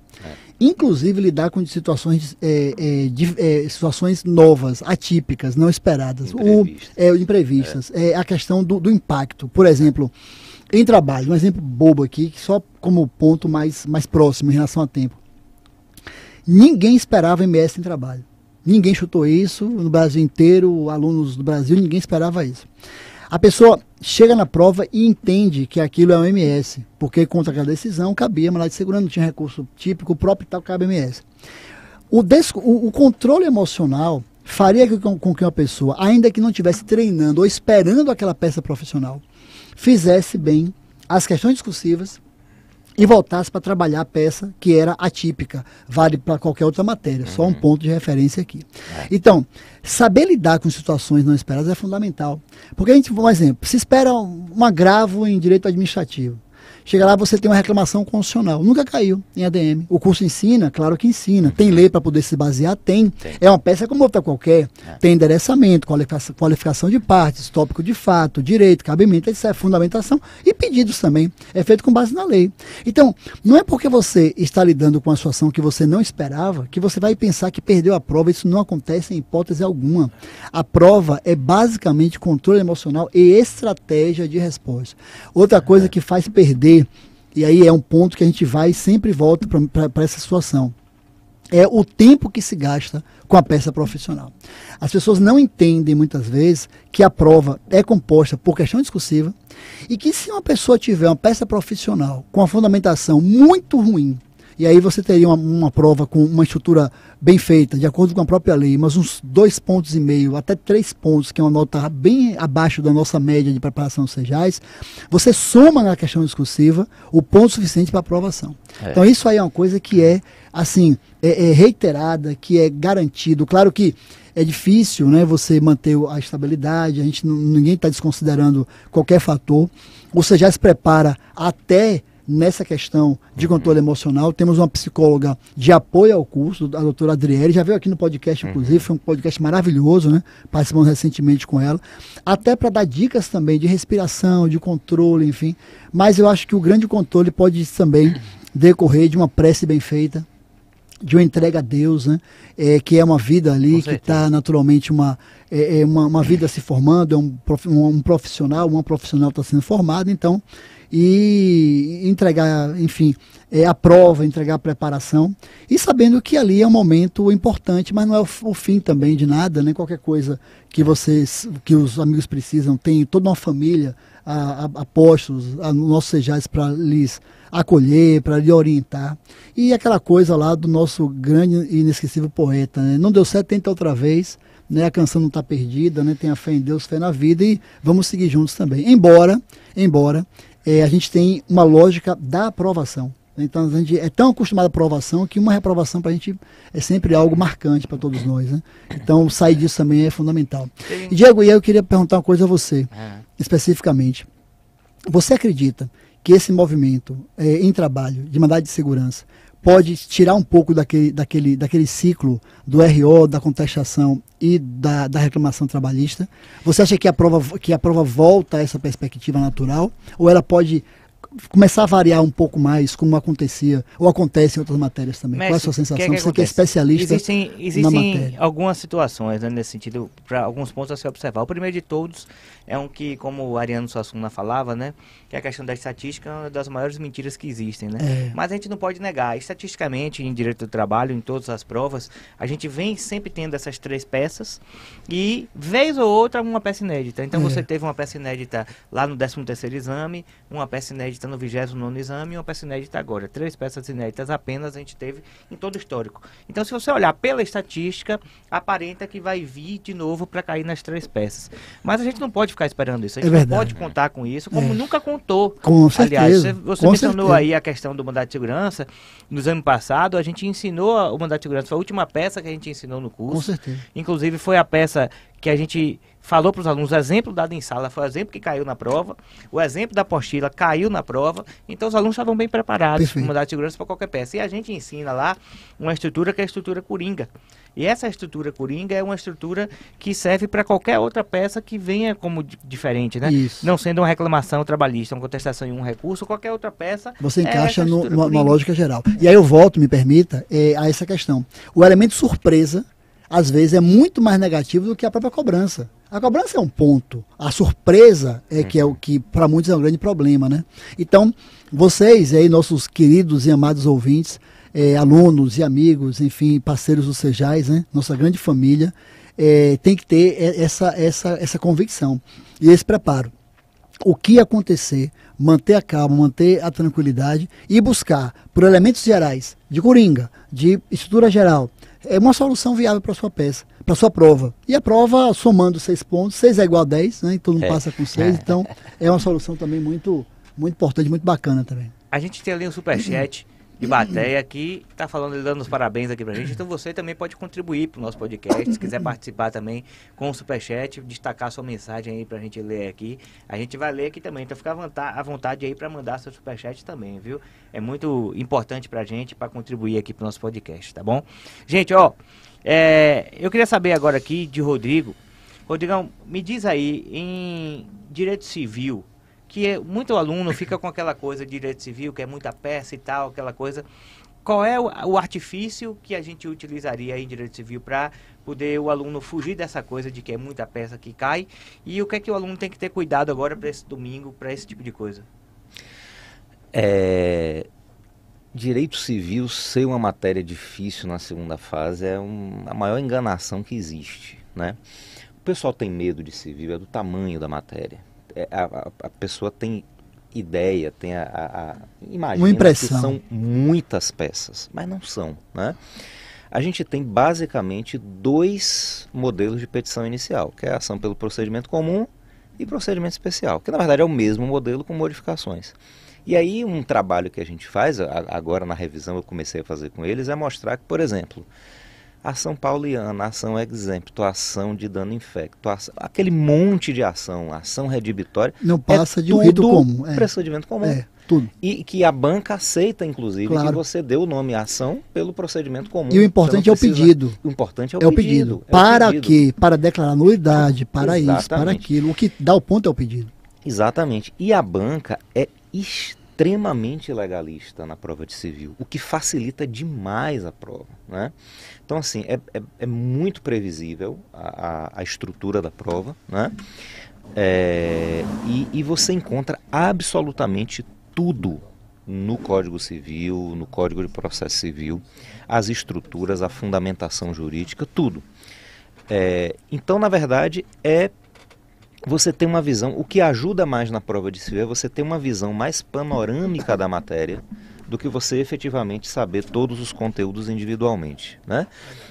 Inclusive lidar com situações, é, é, de, é, situações novas, atípicas, não esperadas, Imprevistas. o, é, imprevistas, é. é. a questão do, do, impacto. Por exemplo, em trabalho, um exemplo bobo aqui, só como ponto mais, mais próximo em relação a tempo. Ninguém esperava MS em trabalho. Ninguém chutou isso no Brasil inteiro, alunos do Brasil, ninguém esperava isso. A pessoa chega na prova e entende que aquilo é o MS, porque contra aquela decisão cabia mandar de segurança, não tinha recurso típico, o próprio tal cabe MS. O, o, o controle emocional faria com, com que uma pessoa, ainda que não estivesse treinando ou esperando aquela peça profissional, fizesse bem as questões discursivas, e voltasse para trabalhar a peça que era atípica, vale para qualquer outra matéria, só um uhum. ponto de referência aqui. É. Então, saber lidar com situações não esperadas é fundamental. Porque a gente, por exemplo, se espera um agravo em direito administrativo. Chega lá, você tem uma reclamação constitucional. Nunca caiu em ADM. O curso ensina, claro que ensina. Tem lei para poder se basear? Tem. tem. É uma peça como outra qualquer. É. Tem endereçamento, qualificação, qualificação de partes, tópico de fato, direito, cabimento, etc. Fundamentação e pedidos também. É feito com base na lei. Então, não é porque você está lidando com uma situação que você não esperava que você vai pensar que perdeu a prova. Isso não acontece em hipótese alguma. A prova é basicamente controle emocional e estratégia de resposta. Outra coisa que faz perder e aí é um ponto que a gente vai e sempre volta para essa situação. É o tempo que se gasta com a peça profissional. As pessoas não entendem muitas vezes que a prova é composta por questão discursiva e que se uma pessoa tiver uma peça profissional com a fundamentação muito ruim, e aí você teria uma, uma, prova com uma estrutura bem feita, de acordo com a própria lei, mas uns dois pontos e meio, até três pontos, que é uma nota bem abaixo da nossa média de preparação dos sejais, você soma na questão discursiva o ponto suficiente para aprovação. É. Então isso aí é uma coisa que é, assim, é, é reiterada, que é garantido. Claro que é difícil né, você manter a estabilidade, a gente ninguém está desconsiderando qualquer fator. Você já se prepara até nessa questão de controle emocional. Temos uma psicóloga de apoio ao curso, a doutora Adriele, já veio aqui no podcast, inclusive, foi um podcast maravilhoso, né? Participamos recentemente com ela, até para dar dicas também de respiração, de controle, enfim. Mas eu acho que o grande controle pode também decorrer de uma prece bem feita, de uma entrega a Deus, né? É, que é uma vida ali que está naturalmente uma, é, é uma, uma, vida se formando, é um, prof, um profissional, uma profissional está sendo formada, então e entregar, enfim, é, a prova, entregar a preparação e sabendo que ali é um momento importante, mas não é o, o fim também de nada, né? Qualquer coisa que vocês, que os amigos precisam, tem toda uma família, a, a, apóstolos, a, nossos sejais para lhes acolher, para lhe orientar. E aquela coisa lá do nosso grande e inesquecível poeta, né? Não deu certo, tenta outra vez né? A canção não está perdida, né? Tenha fé em Deus, fé na vida e vamos seguir juntos também. Embora, embora é, a gente tem uma lógica da aprovação. Então a gente é tão acostumado à aprovação que uma reprovação para a gente é sempre algo marcante para todos nós. Né? Então sair disso também é fundamental. E Diego, e eu queria perguntar uma coisa a você, é. Especificamente. Você acredita que esse movimento é, em trabalho de mandado de segurança pode tirar um pouco daquele, daquele, daquele ciclo do RO, da contestação e da, da reclamação trabalhista? Você acha que a, prova, que a prova volta a essa perspectiva natural? Ou ela pode começar a variar um pouco mais, como acontecia, ou acontece em outras matérias também. Mestre, Qual é a sua sensação? Que é que Você que é especialista existem, existem na matéria. algumas situações né, nesse sentido, para alguns pontos a se observar. O primeiro de todos é um que, como o Ariano Suassuna falava, né, que a questão da estatística é uma das maiores mentiras que existem. Né? É. Mas a gente não pode negar, estatisticamente, em direito do trabalho, em todas as provas, a gente vem sempre tendo essas três peças e, vez ou outra, uma peça inédita. Então, é. você teve uma peça inédita lá no 13º exame, uma peça inédita no 29 exame e uma peça inédita agora. Três peças inéditas apenas a gente teve em todo o histórico. Então, se você olhar pela estatística, aparenta que vai vir de novo para cair nas três peças. Mas a gente não pode ficar esperando isso. A gente é não pode contar com isso, como é. nunca contou. Com certeza. Aliás, você, você mencionou certeza. aí a questão do mandato de segurança. No exame passado, a gente ensinou o mandato de segurança. Foi a última peça que a gente ensinou no curso. Com certeza. Inclusive, foi a peça que a gente falou para os alunos, o exemplo dado em sala foi o exemplo que caiu na prova, o exemplo da apostila caiu na prova, então os alunos estavam bem preparados para mudar de segurança para qualquer peça. E a gente ensina lá uma estrutura que é a estrutura coringa. E essa estrutura coringa é uma estrutura que serve para qualquer outra peça que venha como diferente, né? Isso. Não sendo uma reclamação trabalhista, uma contestação em um recurso, qualquer outra peça. Você é encaixa é no, numa, numa, lógica geral. E aí eu volto, me permita, é, a essa questão. O elemento surpresa às vezes é muito mais negativo do que a própria cobrança. A cobrança é um ponto, a surpresa é que é o que para muitos é um grande problema, né? Então, vocês aí, nossos queridos e amados ouvintes, é, alunos e amigos, enfim, parceiros do Sejais, né? Nossa grande família, é, tem que ter essa, essa, essa convicção e esse preparo. O que acontecer, manter a calma, manter a tranquilidade e buscar por elementos gerais de coringa, de estrutura geral, é uma solução viável para sua peça, para sua prova. E a prova, somando seis pontos, seis é igual a dez, né? E todo mundo é. passa com seis, então é uma solução também muito, muito importante, muito bacana também. A gente tem ali um superchat de Bateia que está falando, dando os parabéns aqui para a gente. Então você também pode contribuir para o nosso podcast. Se quiser participar também com o Superchat, destacar sua mensagem aí para a gente ler aqui. A gente vai ler aqui também. Então fica à vontade aí para mandar seu Superchat também, viu? É muito importante para a gente, para contribuir aqui para o nosso podcast, tá bom? Gente, ó, é, eu queria saber agora aqui de Rodrigo. Rodrigão, me diz aí, em direito civil, que é, muito aluno fica com aquela coisa de direito civil, que é muita peça e tal, aquela coisa. Qual é o, o artifício que a gente utilizaria em direito civil para poder o aluno fugir dessa coisa de que é muita peça que cai? E o que é que o aluno tem que ter cuidado agora para esse domingo, para esse tipo de coisa? É, direito civil ser uma matéria difícil na segunda fase é um, a maior enganação que existe, né? O pessoal tem medo de civil, é do tamanho da matéria. É, a, a, pessoa tem ideia, tem a, a, a Uma impressão. que são muitas peças, mas não são, né? A gente tem basicamente dois modelos de petição inicial, que é a ação pelo procedimento comum e procedimento especial, que na verdade é o mesmo modelo com modificações. E aí um trabalho que a gente faz, agora na revisão eu comecei a fazer com eles, é mostrar que, por exemplo, ação pauliana, ação exempto, ação de dano infecto, ação, aquele monte de ação, ação redibitória. Não passa é de um rito comum. É. Procedimento comum. É, tudo. E que a banca aceita, inclusive, claro. que você dê o nome ação pelo procedimento comum. E o importante é o pedido. O importante é o, é o pedido. pedido. Para o pedido. quê? Para declarar nulidade, para Exatamente. isso, para aquilo. O que dá o ponto é o pedido. Exatamente. E a banca é extremamente legalista na prova de civil, o que facilita demais a prova. Né? Então, assim, é, é, é muito previsível a, a, a, estrutura da prova. Né? É, e, e você encontra absolutamente tudo no Código Civil, no Código de Processo Civil, as estruturas, a fundamentação jurídica, tudo. É, então, na verdade, é você ter uma visão. O que ajuda mais na prova de civil é você ter uma visão mais panorâmica da matéria do que você efetivamente saber todos os conteúdos individualmente, né?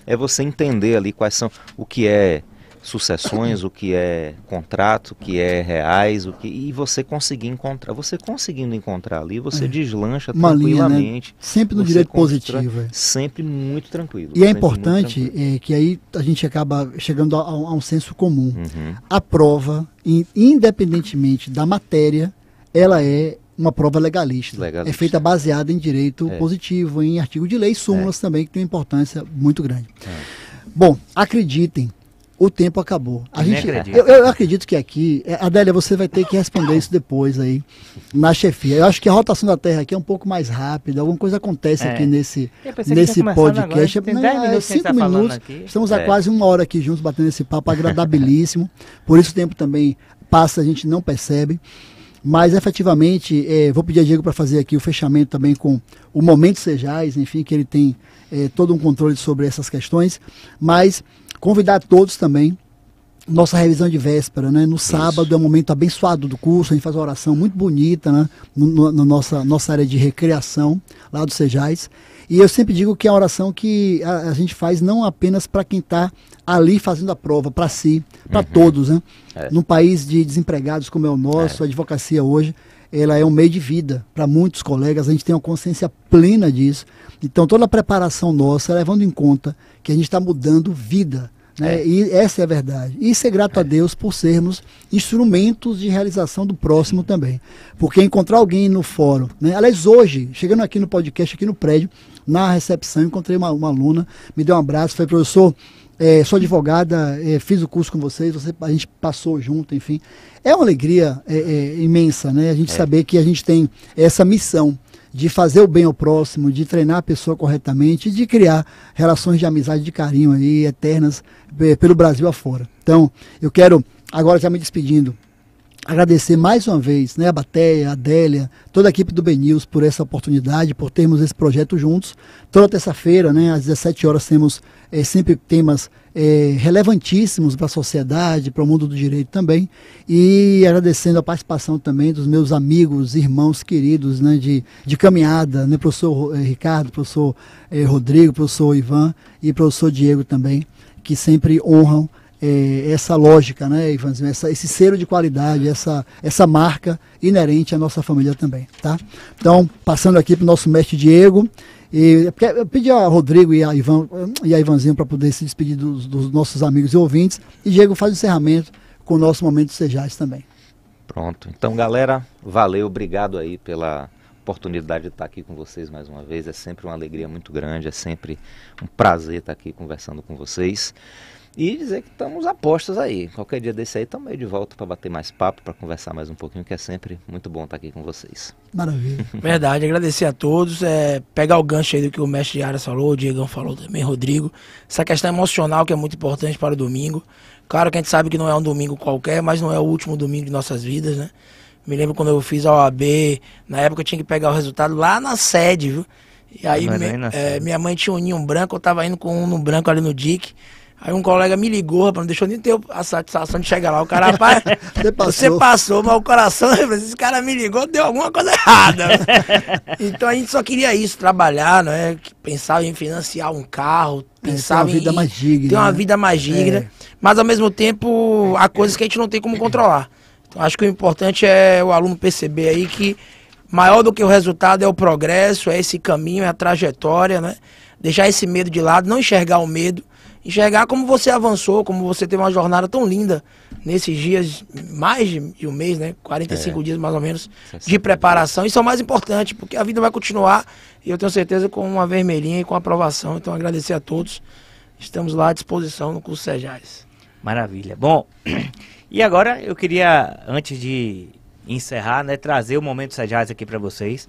É você entender ali quais são o que é sucessões, o que é contrato, o que é reais, o que e você conseguir encontrar, você conseguindo encontrar ali, você é. deslancha Uma tranquilamente. Linha, né? Sempre no direito positivo. É. Sempre muito tranquilo. E é importante é, que aí a gente acaba chegando a, a um senso comum. Uhum. A prova, independentemente da matéria, ela é uma prova legalista. legalista. É feita baseada em direito é. positivo, em artigo de lei, súmulas é. também, que tem uma importância muito grande. É. Bom, acreditem, o tempo acabou. A gente, eu, eu, acredito que aqui, é, Adélia, você vai ter que responder isso depois aí, na chefia. Eu acho que a rotação da Terra aqui é um pouco mais rápida, alguma coisa acontece é. aqui nesse, nesse podcast. Agora, Não, é, minutos cinco tá minutos, estamos há é. quase uma hora aqui juntos batendo esse papo agradabilíssimo, por isso o tempo também passa, a gente não percebe. Mas efetivamente, é, vou pedir a Diego para fazer aqui o fechamento também com o Momento Sejais, enfim, que ele tem é, todo um controle sobre essas questões. Mas Convidar todos também. Nossa revisão de véspera, né? No sábado Isso. é um momento abençoado do curso, a gente faz uma oração muito bonita, né? No, no, nossa, nossa área de recreação, lá do Sejais. E eu sempre digo que é uma oração que a, a gente faz não apenas para quem está ali fazendo a prova, para si, para uhum. todos, né? É. Num país de desempregados como é o nosso, é. a advocacia hoje, ela é um meio de vida para muitos colegas, a gente tem uma consciência plena disso. Então, toda a preparação nossa, levando em conta que a gente está mudando vida. Né? É. E essa é a verdade. E ser grato é. a Deus por sermos instrumentos de realização do próximo também. Porque encontrar alguém no fórum, né? aliás, hoje, chegando aqui no podcast, aqui no prédio, na recepção, encontrei uma, uma aluna, me deu um abraço, falei, professor, é, sou advogada, é, fiz o curso com vocês, você, a gente passou junto, enfim. É uma alegria é, é imensa, né? A gente é. saber que a gente tem essa missão de fazer o bem ao próximo, de treinar a pessoa corretamente, de criar relações de amizade, de carinho aí, eternas é, pelo Brasil afora. Então, eu quero, agora já me despedindo, agradecer mais uma vez né, a Bateia, a Adélia, toda a equipe do BNews por essa oportunidade, por termos esse projeto juntos. Toda terça-feira, né, às 17 horas, temos é, sempre temas é, relevantíssimos para a sociedade, para o mundo do direito também. E agradecendo a participação também dos meus amigos, irmãos queridos né, de, de caminhada, né, professor Ricardo, professor é, Rodrigo, professor Ivan e professor Diego também, que sempre honram é, essa lógica, né, Ivanzinho, essa, esse selo de qualidade, essa, essa marca inerente à nossa família também, tá? Então, passando aqui para o nosso mestre Diego, e eu pedi a Rodrigo e a, Ivan, e a Ivanzinho para poder se despedir dos, dos, nossos amigos e ouvintes, e Diego faz o encerramento com o nosso momento Sejais também. Pronto, então galera, valeu, obrigado aí pela oportunidade de estar aqui com vocês mais uma vez, é sempre uma alegria muito grande, é sempre um prazer estar aqui conversando com vocês. E dizer que estamos apostos aí. Qualquer dia desse aí estamos aí de volta para bater mais papo, para conversar mais um pouquinho, que é sempre muito bom estar aqui com vocês. Maravilha. Verdade, agradecer a todos. É, pegar o gancho aí do que o mestre Aras falou, o Diegão falou também, Rodrigo. Essa questão emocional que é muito importante para o domingo. Claro que a gente sabe que não é um domingo qualquer, mas não é o último domingo de nossas vidas, né? Me lembro quando eu fiz a OAB, na época eu tinha que pegar o resultado lá na sede, viu? E aí me, é, minha mãe tinha um ninho branco, eu tava indo com um no branco ali no DIC. Aí um colega me ligou, rapaz, não deixou nem ter a satisfação de chegar lá. O cara, rapaz, você, passou. você passou, mas o coração, esse cara me ligou, deu alguma coisa errada. então a gente só queria isso, trabalhar, não é? Pensava em financiar um carro, pensava é, ter uma vida em mais digna, ter uma né? vida mais digna. É. Mas ao mesmo tempo, há coisas que a gente não tem como controlar. Então acho que o importante é o aluno perceber aí que maior do que o resultado é o progresso, é esse caminho, é a trajetória, né? Deixar esse medo de lado, não enxergar o medo enxergar como você avançou, como você teve uma jornada tão linda nesses dias, mais de um mês, né? 45 é. dias mais ou menos de preparação. Isso é o mais importante, porque a vida vai continuar e eu tenho certeza com uma vermelhinha e com aprovação. Então agradecer a todos. Estamos lá à disposição no curso Sejais. Maravilha. Bom, e agora eu queria, antes de encerrar, né, trazer o momento Sejais aqui para vocês.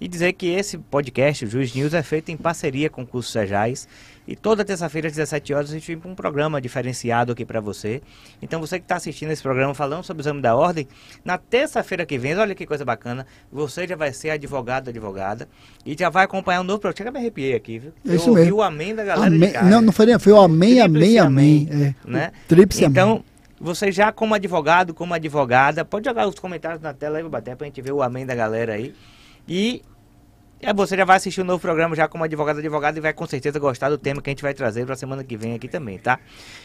E dizer que esse podcast, o Juiz News, é feito em parceria com o curso Sejais. E toda terça-feira, às 17 horas, a gente vem com um programa diferenciado aqui para você. Então, você que está assistindo esse programa falando sobre o exame da ordem, na terça-feira que vem, olha que coisa bacana, você já vai ser advogado, advogada, e já vai acompanhar um novo projeto. Chega, me arrepiei aqui, viu? É isso Eu ouvi mesmo. o amém da galera Amém-. Não, não foi, nem- foi o amém, amém, Tríplice amém. amém, É, né? Tríplice então, amém. você já como advogado, como advogada, pode jogar os comentários na tela aí, bater pra gente ver o amém da galera aí. E é, você já vai assistir o novo programa já como advogado, advogado e vai com certeza gostar do tema que a gente vai trazer para a semana que vem aqui também, tá?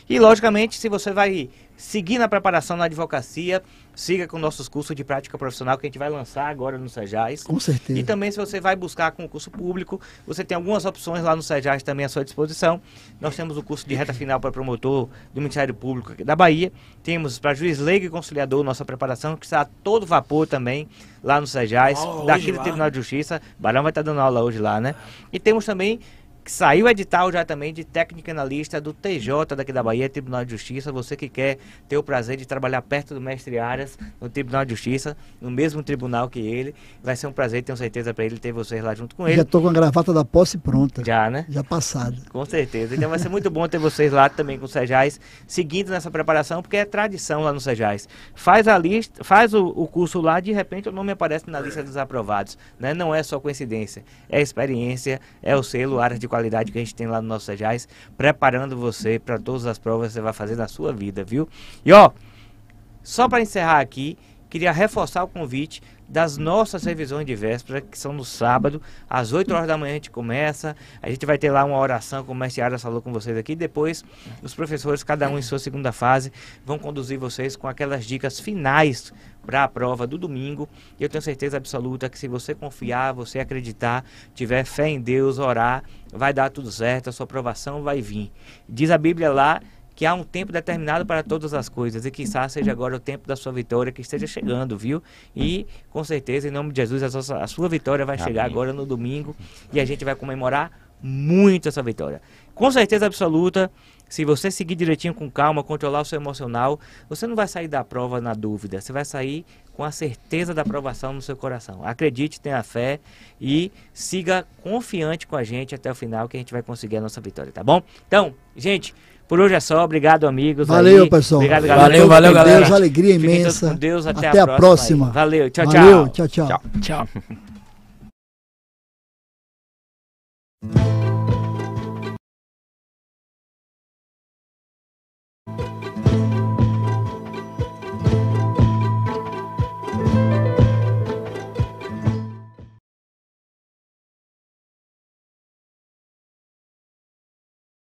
E logicamente, se você vai seguir na preparação na advocacia, siga com nossos cursos de prática profissional que a gente vai lançar agora no Sejais. Com certeza. E também se você vai buscar concurso público, você tem algumas opções lá no Sejais também à sua disposição. Nós temos o curso de reta final para promotor do Ministério Público aqui da Bahia. Temos para juiz leigo e conciliador nossa preparação, que está a todo vapor também lá no Sejais, daqui do. Tribunal de Justiça. Barão vai estar dando aula hoje lá, né? E temos também que saiu o edital já também de técnico analista do TJ daqui da Bahia, Tribunal de Justiça. Você que quer ter o prazer de trabalhar perto do mestre Arias no Tribunal de Justiça, no mesmo tribunal que ele, vai ser um prazer, tenho certeza para ele ter vocês lá junto com ele. Já tô com a gravata da posse pronta. Já, né? Já passada. Com certeza. Então vai ser muito bom ter vocês lá também com o Sejais, seguindo nessa preparação, porque é tradição lá no Sejais. Faz a lista, faz o, o curso lá, de repente o nome aparece na lista dos aprovados. Né? Não é só coincidência, é experiência, é o selo, área de qualidade que a gente tem lá no nosso Sejais, preparando você para todas as provas que você vai fazer na sua vida, viu? E ó, só para encerrar aqui, queria reforçar o convite das nossas revisões de véspera, que são no sábado, às 8 horas da manhã a gente começa. A gente vai ter lá uma oração, como mestre Arias falou com vocês aqui. Depois, os professores, cada um em sua segunda fase, vão conduzir vocês com aquelas dicas finais para a prova do domingo. E eu tenho certeza absoluta que se você confiar, você acreditar, tiver fé em Deus, orar, vai dar tudo certo, a sua aprovação vai vir. Diz a Bíblia lá que há um tempo determinado para todas as coisas e quizá seja agora o tempo da sua vitória que esteja chegando, viu? E com certeza, em nome de Jesus, a sua, a sua vitória vai chegar Amém. agora no domingo e a gente vai comemorar muito essa vitória. Com certeza absoluta, se você seguir direitinho com calma, controlar o seu emocional, você não vai sair da prova na dúvida, você vai sair com a certeza da aprovação no seu coração. Acredite, tenha fé e siga confiante com a gente até o final que a gente vai conseguir a nossa vitória, tá bom? Então, gente, por hoje é só. Obrigado, amigos. Valeu, aí. pessoal. Obrigado, galera. Valeu, valeu, galera. Deus, alegria imensa. com Deus. Até, Até a a próxima. próxima. Valeu. Tchau, Valeu, tchau. tchau, tchau. Tchau.